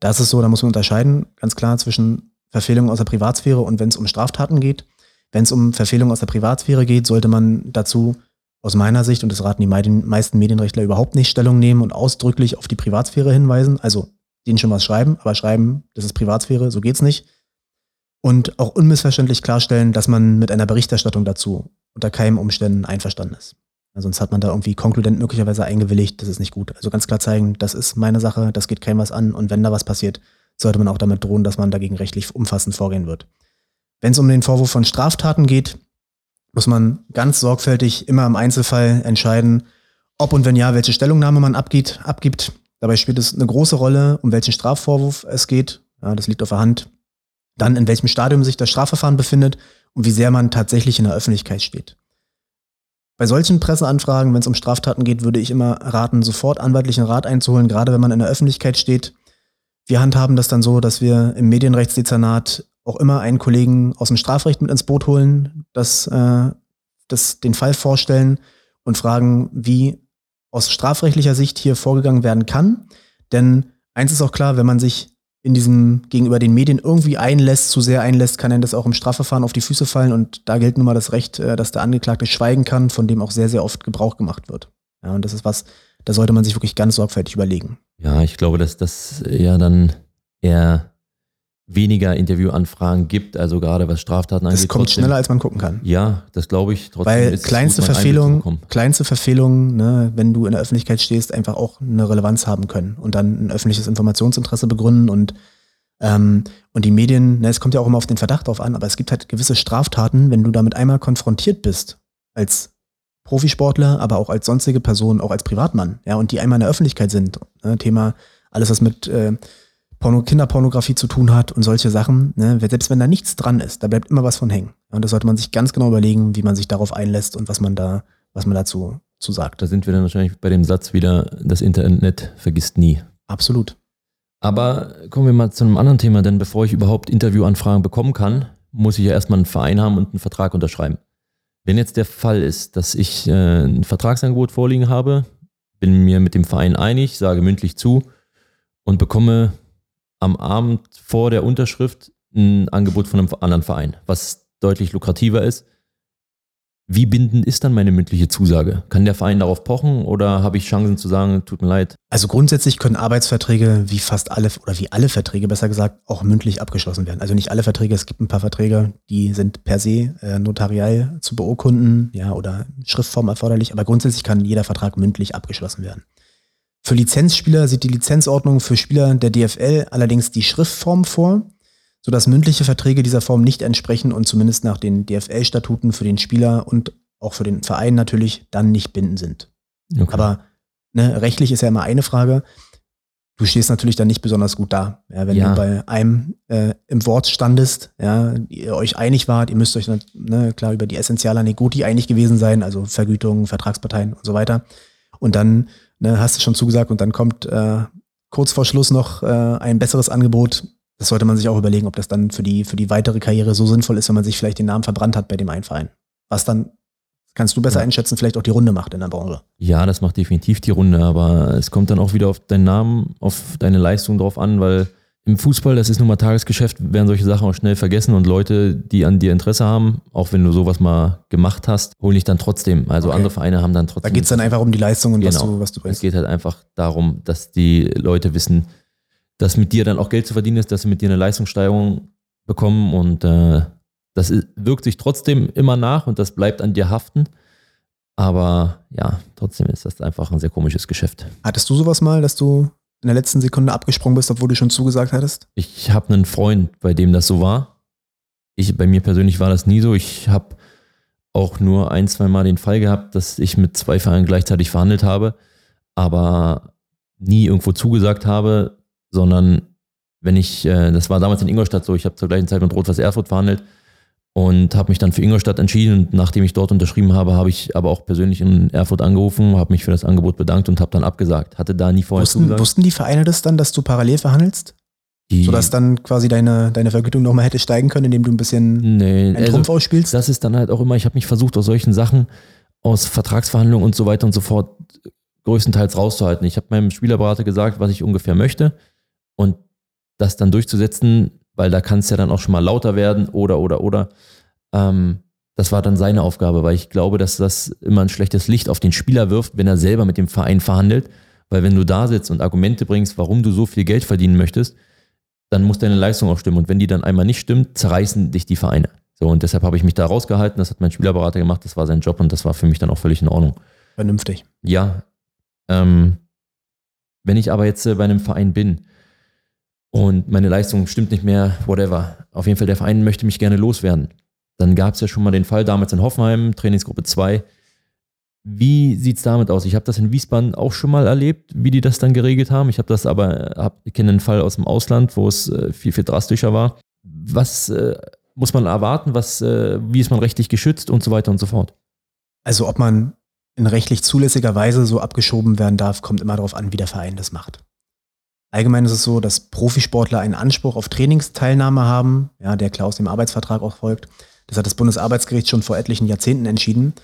Da ist es so, da muss man unterscheiden, ganz klar, zwischen Verfehlung aus der Privatsphäre und wenn es um Straftaten geht. Wenn es um Verfehlung aus der Privatsphäre geht, sollte man dazu aus meiner Sicht, und das raten die meisten Medienrechtler überhaupt nicht, Stellung nehmen und ausdrücklich auf die Privatsphäre hinweisen. Also denen schon was schreiben, aber schreiben, das ist Privatsphäre, so geht's nicht. Und auch unmissverständlich klarstellen, dass man mit einer Berichterstattung dazu unter keinen Umständen einverstanden ist. Ja, Sonst hat man da irgendwie konkludent möglicherweise eingewilligt, das ist nicht gut. Also ganz klar zeigen, das ist meine Sache, das geht keinem was an und wenn da was passiert, sollte man auch damit drohen, dass man dagegen rechtlich umfassend vorgehen wird. Wenn es um den Vorwurf von Straftaten geht, muss man ganz sorgfältig immer im Einzelfall entscheiden, ob und wenn ja, welche Stellungnahme man abgibt. abgibt. Dabei spielt es eine große Rolle, um welchen Strafvorwurf es geht. Ja, das liegt auf der Hand. Dann in welchem Stadium sich das Strafverfahren befindet und wie sehr man tatsächlich in der Öffentlichkeit steht. Bei solchen Presseanfragen, wenn es um Straftaten geht, würde ich immer raten, sofort anwaltlichen Rat einzuholen, gerade wenn man in der Öffentlichkeit steht. Wir handhaben das dann so, dass wir im Medienrechtsdezernat auch immer einen Kollegen aus dem Strafrecht mit ins Boot holen, das, äh, das den Fall vorstellen und fragen, wie aus strafrechtlicher Sicht hier vorgegangen werden kann. Denn eins ist auch klar, wenn man sich in diesem gegenüber den Medien irgendwie einlässt, zu sehr einlässt, kann einem das auch im Strafverfahren auf die Füße fallen und da gilt nun mal das Recht, äh, dass der Angeklagte schweigen kann, von dem auch sehr, sehr oft Gebrauch gemacht wird. Ja, und das ist was, da sollte man sich wirklich ganz sorgfältig überlegen. Ja, ich glaube, dass das ja dann eher weniger Interviewanfragen gibt, also gerade was Straftaten angeht. Das kommt trotzdem. schneller, als man gucken kann. Ja, das glaube ich. Trotzdem Weil kleinste gut, Verfehlungen, kleinste Verfehlungen, ne, wenn du in der Öffentlichkeit stehst, einfach auch eine Relevanz haben können und dann ein öffentliches Informationsinteresse begründen und ähm, und die Medien, ne, es kommt ja auch immer auf den Verdacht drauf an, aber es gibt halt gewisse Straftaten, wenn du damit einmal konfrontiert bist, als Profisportler, aber auch als sonstige Person, auch als Privatmann, ja, und die einmal in der Öffentlichkeit sind. Ne, Thema, alles was mit äh, Porno, Kinderpornografie zu tun hat und solche Sachen, ne, selbst wenn da nichts dran ist, da bleibt immer was von hängen. Und da sollte man sich ganz genau überlegen, wie man sich darauf einlässt und was man da, was man dazu zu sagt. Da sind wir dann wahrscheinlich bei dem Satz wieder, das Internet vergisst nie. Absolut. Aber kommen wir mal zu einem anderen Thema, denn bevor ich überhaupt Interviewanfragen bekommen kann, muss ich ja erstmal einen Verein haben und einen Vertrag unterschreiben. Wenn jetzt der Fall ist, dass ich äh, ein Vertragsangebot vorliegen habe, bin mir mit dem Verein einig, sage mündlich zu und bekomme am Abend vor der Unterschrift ein Angebot von einem anderen Verein, was deutlich lukrativer ist. Wie bindend ist dann meine mündliche Zusage? Kann der Verein darauf pochen oder habe ich Chancen zu sagen, tut mir leid? Also grundsätzlich können Arbeitsverträge wie fast alle oder wie alle Verträge besser gesagt auch mündlich abgeschlossen werden. Also nicht alle Verträge, es gibt ein paar Verträge, die sind per se äh, notariell zu beurkunden, ja, oder Schriftform erforderlich, aber grundsätzlich kann jeder Vertrag mündlich abgeschlossen werden. Für Lizenzspieler sieht die Lizenzordnung für Spieler der DFL allerdings die Schriftform vor, sodass mündliche Verträge dieser Form nicht entsprechen und zumindest nach den DFL-Statuten für den Spieler und auch für den Verein natürlich dann nicht bindend sind. Okay. Aber ne, rechtlich ist ja immer eine Frage. Du stehst natürlich dann nicht besonders gut da. Ja, wenn ja. du bei einem äh, im Wort standest, ja, ihr euch einig wart, ihr müsst euch ne, klar über die Essentiala Negoti einig gewesen sein, also Vergütungen, Vertragsparteien und so weiter. Und dann ne, hast du schon zugesagt und dann kommt äh, kurz vor Schluss noch äh, ein besseres Angebot. Das sollte man sich auch überlegen, ob das dann für die, für die weitere Karriere so sinnvoll ist, wenn man sich vielleicht den Namen verbrannt hat bei dem einen Verein. Was dann, kannst du besser ja. einschätzen, vielleicht auch die Runde macht in der Branche. Ja, das macht definitiv die Runde, aber es kommt dann auch wieder auf deinen Namen, auf deine Leistung drauf an, weil im Fußball, das ist nun mal Tagesgeschäft, werden solche Sachen auch schnell vergessen und Leute, die an dir Interesse haben, auch wenn du sowas mal gemacht hast, holen dich dann trotzdem. Also okay. andere Vereine haben dann trotzdem. Da geht es dann einfach um die Leistung und genau. was du, was du weißt. Es geht halt einfach darum, dass die Leute wissen, dass mit dir dann auch Geld zu verdienen ist, dass sie mit dir eine Leistungssteigerung bekommen und äh, das wirkt sich trotzdem immer nach und das bleibt an dir haften. Aber ja, trotzdem ist das einfach ein sehr komisches Geschäft. Hattest du sowas mal, dass du in der letzten Sekunde abgesprungen bist, obwohl du schon zugesagt hattest? Ich habe einen Freund, bei dem das so war. Ich, bei mir persönlich war das nie so. Ich habe auch nur ein, zwei Mal den Fall gehabt, dass ich mit zwei Vereinen gleichzeitig verhandelt habe, aber nie irgendwo zugesagt habe, sondern wenn ich, äh, das war damals in Ingolstadt so, ich habe zur gleichen Zeit mit Rot-Weiß Erfurt verhandelt und habe mich dann für Ingolstadt entschieden. Und nachdem ich dort unterschrieben habe, habe ich aber auch persönlich in Erfurt angerufen, habe mich für das Angebot bedankt und habe dann abgesagt. Hatte da nie vorher wussten, zugesagt. Wussten die Vereine das dann, dass du parallel verhandelst? Die, Sodass dann quasi deine, deine Vergütung nochmal hätte steigen können, indem du ein bisschen nee, einen Trumpf also, ausspielst? Das ist dann halt auch immer, ich habe mich versucht, aus solchen Sachen, aus Vertragsverhandlungen und so weiter und so fort, größtenteils rauszuhalten. Ich habe meinem Spielerberater gesagt, was ich ungefähr möchte und das dann durchzusetzen, weil da kann es ja dann auch schon mal lauter werden oder, oder, oder. Ähm, das war dann seine Aufgabe, weil ich glaube, dass das immer ein schlechtes Licht auf den Spieler wirft, wenn er selber mit dem Verein verhandelt. Weil wenn du da sitzt und Argumente bringst, warum du so viel Geld verdienen möchtest, dann muss deine Leistung auch stimmen. Und wenn die dann einmal nicht stimmt, zerreißen dich die Vereine. So, und deshalb habe ich mich da rausgehalten. Das hat mein Spielerberater gemacht. Das war sein Job und das war für mich dann auch völlig in Ordnung. Vernünftig. Ja. Ähm, wenn ich aber jetzt äh, bei einem Verein bin und meine Leistung stimmt nicht mehr, whatever. Auf jeden Fall, der Verein möchte mich gerne loswerden. Dann gab es ja schon mal den Fall damals in Hoffenheim, Trainingsgruppe 2. Wie sieht es damit aus? Ich habe das in Wiesbaden auch schon mal erlebt, wie die das dann geregelt haben. Ich habe das aber, hab, kenne einen Fall aus dem Ausland, wo es äh, viel, viel drastischer war. Was äh, muss man erwarten? Was, äh, wie ist man rechtlich geschützt und so weiter und so fort? Also ob man in rechtlich zulässiger Weise so abgeschoben werden darf, kommt immer darauf an, wie der Verein das macht. Allgemein ist es so, dass Profisportler einen Anspruch auf Trainingsteilnahme haben, ja, der klar aus dem Arbeitsvertrag auch folgt. Das hat das Bundesarbeitsgericht schon vor etlichen Jahrzehnten entschieden.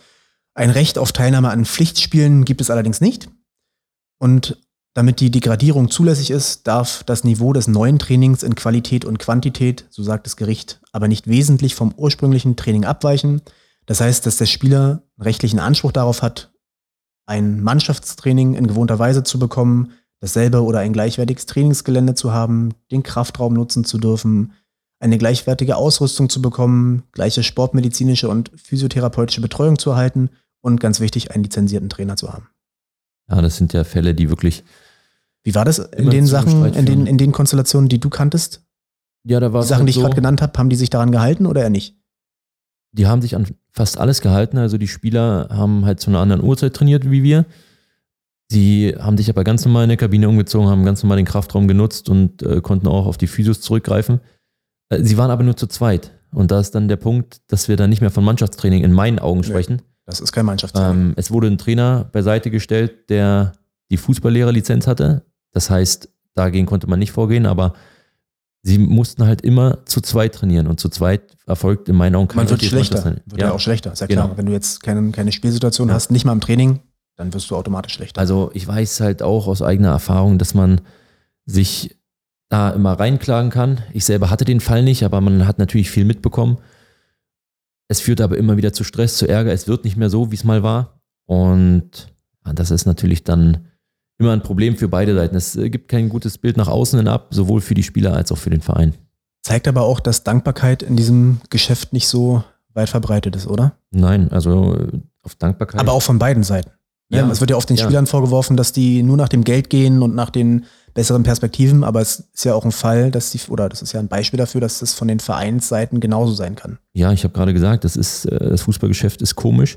Ein Recht auf Teilnahme an Pflichtspielen gibt es allerdings nicht. Und damit die Degradierung zulässig ist, darf das Niveau des neuen Trainings in Qualität und Quantität, so sagt das Gericht, aber nicht wesentlich vom ursprünglichen Training abweichen. Das heißt, dass der Spieler rechtlichen Anspruch darauf hat, ein Mannschaftstraining in gewohnter Weise zu bekommen, dasselbe oder ein gleichwertiges Trainingsgelände zu haben, den Kraftraum nutzen zu dürfen, eine gleichwertige Ausrüstung zu bekommen, gleiche sportmedizinische und physiotherapeutische Betreuung zu erhalten und ganz wichtig, einen lizenzierten Trainer zu haben. Ja, das sind ja Fälle, die wirklich wie war das in den Sachen, in den, in den Konstellationen, die du kanntest? Ja, da war Die Sachen, halt die ich so, gerade genannt habe, haben die sich daran gehalten oder eher nicht? Die haben sich an fast alles gehalten. Also die Spieler haben halt zu einer anderen Uhrzeit trainiert wie wir. Sie haben sich aber ganz normal in der Kabine umgezogen, haben ganz normal den Kraftraum genutzt und äh, konnten auch auf die Physios zurückgreifen. Äh, sie waren aber nur zu zweit. Und da ist dann der Punkt, dass wir da nicht mehr von Mannschaftstraining in meinen Augen sprechen. Das ist kein Mannschaftstraining. Ähm, es wurde ein Trainer beiseite gestellt, der die Fußballlehrerlizenz hatte. Das heißt, dagegen konnte man nicht vorgehen, aber sie mussten halt immer zu zweit trainieren und zu zweit erfolgt in meinen Augen kein Man wird schlechter, wird ja. ja. auch schlechter, ist ja klar. Genau. Wenn du jetzt keine, keine Spielsituation ja. hast, nicht mal im Training, dann wirst du automatisch schlechter. Also ich weiß halt auch aus eigener Erfahrung, dass man sich da immer reinklagen kann. Ich selber hatte den Fall nicht, aber man hat natürlich viel mitbekommen. Es führt aber immer wieder zu Stress, zu Ärger. Es wird nicht mehr so, wie es mal war. Und das ist natürlich dann immer ein Problem für beide Seiten. Es äh, gibt kein gutes Bild nach außen hin ab, sowohl für die Spieler als auch für den Verein. Zeigt aber auch, dass Dankbarkeit in diesem Geschäft nicht so weit verbreitet ist, oder? Nein, also äh, auf Dankbarkeit. Aber auch von beiden Seiten. Ja, es wird ja oft den ja. Spielern vorgeworfen, dass die nur nach dem Geld gehen und nach den besseren Perspektiven, aber es ist ja auch ein Fall, dass die, oder das ist ja ein Beispiel dafür, dass das von den Vereinsseiten genauso sein kann. Ja, ich habe gerade gesagt, das ist, äh, das Fußballgeschäft ist komisch.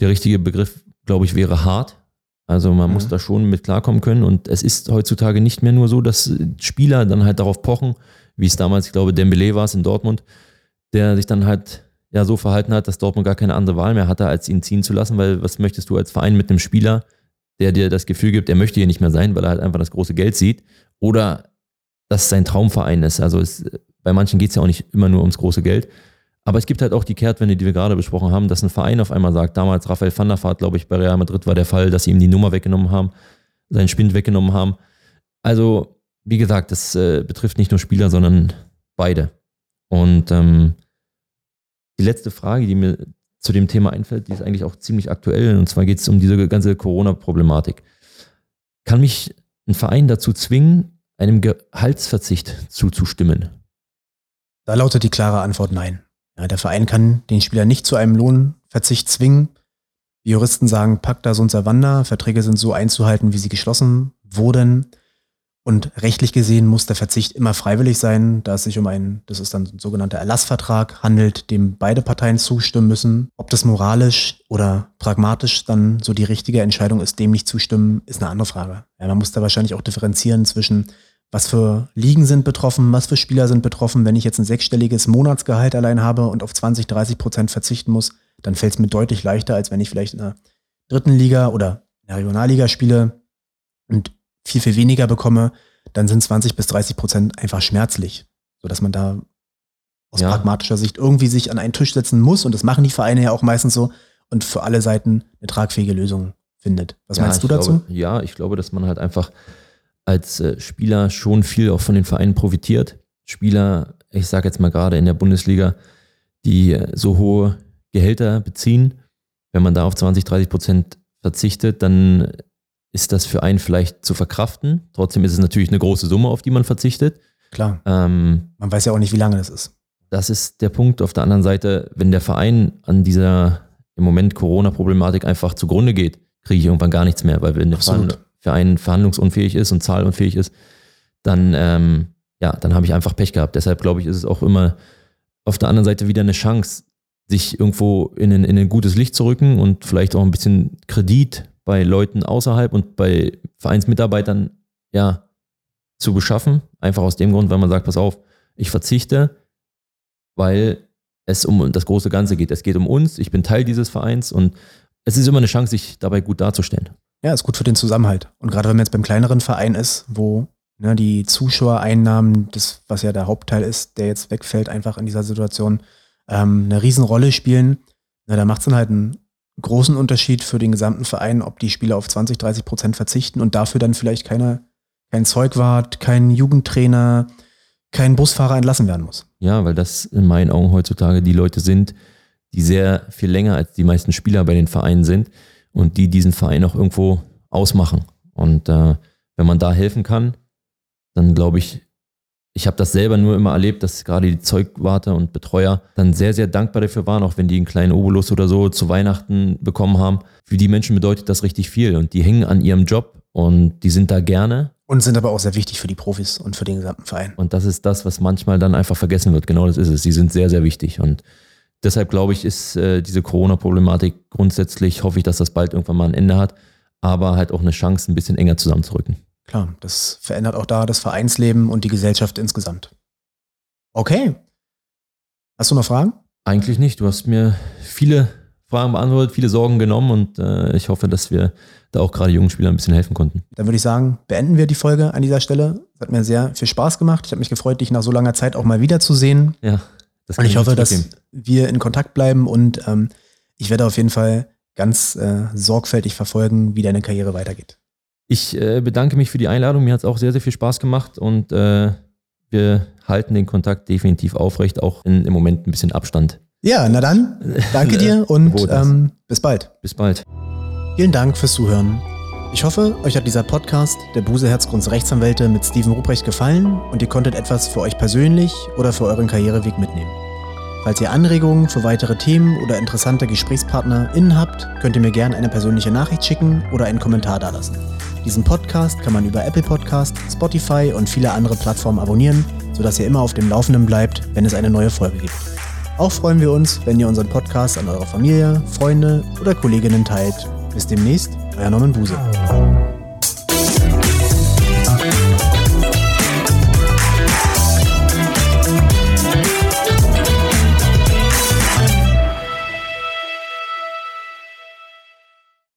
Der richtige Begriff, glaube ich, wäre hart. Also man mhm. muss da schon mit klarkommen können. Und es ist heutzutage nicht mehr nur so, dass Spieler dann halt darauf pochen, wie es damals, ich glaube, Dembele war es in Dortmund, der sich dann halt ja so verhalten hat, dass Dortmund gar keine andere Wahl mehr hatte, als ihn ziehen zu lassen, weil was möchtest du als Verein mit einem Spieler, der dir das Gefühl gibt, er möchte hier nicht mehr sein, weil er halt einfach das große Geld sieht oder dass es sein Traumverein ist. Also es, bei manchen geht es ja auch nicht immer nur ums große Geld. Aber es gibt halt auch die Kehrtwende, die wir gerade besprochen haben, dass ein Verein auf einmal sagt, damals Raphael van der Vaart, glaube ich, bei Real Madrid war der Fall, dass sie ihm die Nummer weggenommen haben, seinen Spind weggenommen haben. Also, wie gesagt, das äh, betrifft nicht nur Spieler, sondern beide. Und ähm, die letzte Frage, die mir zu dem Thema einfällt, die ist eigentlich auch ziemlich aktuell. Und zwar geht es um diese ganze Corona-Problematik. Kann mich ein Verein dazu zwingen, einem Gehaltsverzicht zuzustimmen? Da lautet die klare Antwort nein. Ja, der Verein kann den Spieler nicht zu einem Lohnverzicht zwingen. Die Juristen sagen, Pacta sunt servanda, Verträge sind so einzuhalten, wie sie geschlossen wurden. Und rechtlich gesehen muss der Verzicht immer freiwillig sein, da es sich um einen, das ist dann ein sogenannter Erlassvertrag, handelt, dem beide Parteien zustimmen müssen. Ob das moralisch oder pragmatisch dann so die richtige Entscheidung ist, dem nicht zustimmen, ist eine andere Frage. Ja, man muss da wahrscheinlich auch differenzieren zwischen was für Ligen sind betroffen, was für Spieler sind betroffen. Wenn ich jetzt ein sechsstelliges Monatsgehalt allein habe und auf 20, 30 Prozent verzichten muss, dann fällt es mir deutlich leichter, als wenn ich vielleicht in der dritten Liga oder in der Regionalliga spiele und viel, viel weniger bekomme, dann sind 20 bis 30 Prozent einfach schmerzlich, sodass man da aus ja. pragmatischer Sicht irgendwie sich an einen Tisch setzen muss und das machen die Vereine ja auch meistens so und für alle Seiten eine tragfähige Lösung findet. Was ja, meinst du dazu? Glaube, ja, ich glaube, dass man halt einfach als äh, Spieler schon viel auch von den Vereinen profitiert. Spieler, ich sage jetzt mal gerade in der Bundesliga, die äh, so hohe Gehälter beziehen, wenn man da auf 20, 30 Prozent verzichtet, dann ist das für einen vielleicht zu verkraften. Trotzdem ist es natürlich eine große Summe, auf die man verzichtet. Klar. Ähm, man weiß ja auch nicht, wie lange das ist. Das ist der Punkt. Auf der anderen Seite, wenn der Verein an dieser im Moment Corona-Problematik einfach zugrunde geht, kriege ich irgendwann gar nichts mehr, weil wenn der Verein für einen verhandlungsunfähig ist und zahlunfähig ist, dann, ähm, ja, dann habe ich einfach Pech gehabt. Deshalb glaube ich, ist es auch immer auf der anderen Seite wieder eine Chance, sich irgendwo in ein, in ein gutes Licht zu rücken und vielleicht auch ein bisschen Kredit bei Leuten außerhalb und bei Vereinsmitarbeitern ja zu beschaffen. Einfach aus dem Grund, weil man sagt, pass auf, ich verzichte, weil es um das große Ganze geht. Es geht um uns, ich bin Teil dieses Vereins und es ist immer eine Chance, sich dabei gut darzustellen. Ja, ist gut für den Zusammenhalt. Und gerade wenn man jetzt beim kleineren Verein ist, wo Ne, die Zuschauereinnahmen, das, was ja der Hauptteil ist, der jetzt wegfällt, einfach in dieser Situation, ähm, eine Riesenrolle spielen. Na, da macht es dann halt einen großen Unterschied für den gesamten Verein, ob die Spieler auf 20, 30 Prozent verzichten und dafür dann vielleicht keine, kein Zeugwart, kein Jugendtrainer, kein Busfahrer entlassen werden muss. Ja, weil das in meinen Augen heutzutage die Leute sind, die sehr viel länger als die meisten Spieler bei den Vereinen sind und die diesen Verein auch irgendwo ausmachen. Und äh, wenn man da helfen kann, dann glaube ich, ich habe das selber nur immer erlebt, dass gerade die Zeugwarte und Betreuer dann sehr, sehr dankbar dafür waren, auch wenn die einen kleinen Obolus oder so zu Weihnachten bekommen haben. Für die Menschen bedeutet das richtig viel und die hängen an ihrem Job und die sind da gerne. Und sind aber auch sehr wichtig für die Profis und für den gesamten Verein. Und das ist das, was manchmal dann einfach vergessen wird. Genau das ist es. Die sind sehr, sehr wichtig. Und deshalb glaube ich, ist äh, diese Corona-Problematik grundsätzlich, hoffe ich, dass das bald irgendwann mal ein Ende hat, aber halt auch eine Chance, ein bisschen enger zusammenzurücken. Klar, das verändert auch da das Vereinsleben und die Gesellschaft insgesamt. Okay. Hast du noch Fragen? Eigentlich nicht. Du hast mir viele Fragen beantwortet, viele Sorgen genommen und äh, ich hoffe, dass wir da auch gerade jungen Spielern ein bisschen helfen konnten. Dann würde ich sagen, beenden wir die Folge an dieser Stelle. Es hat mir sehr viel Spaß gemacht. Ich habe mich gefreut, dich nach so langer Zeit auch mal wiederzusehen. Ja. Das und ich hoffe, dass wir in Kontakt bleiben und ähm, ich werde auf jeden Fall ganz äh, sorgfältig verfolgen, wie deine Karriere weitergeht. Ich äh, bedanke mich für die Einladung. Mir hat es auch sehr, sehr viel Spaß gemacht und äh, wir halten den Kontakt definitiv aufrecht, auch in, im Moment ein bisschen Abstand. Ja, na dann, danke dir und ähm, bis bald. Bis bald. Vielen Dank fürs Zuhören. Ich hoffe, euch hat dieser Podcast der Buse Herzgrunds Rechtsanwälte mit Steven Ruprecht gefallen und ihr konntet etwas für euch persönlich oder für euren Karriereweg mitnehmen. Falls ihr Anregungen für weitere Themen oder interessante GesprächspartnerInnen habt, könnt ihr mir gerne eine persönliche Nachricht schicken oder einen Kommentar dalassen. Diesen Podcast kann man über Apple Podcast, Spotify und viele andere Plattformen abonnieren, sodass ihr immer auf dem Laufenden bleibt, wenn es eine neue Folge gibt. Auch freuen wir uns, wenn ihr unseren Podcast an eure Familie, Freunde oder Kolleginnen teilt. Bis demnächst, euer Norman Buse.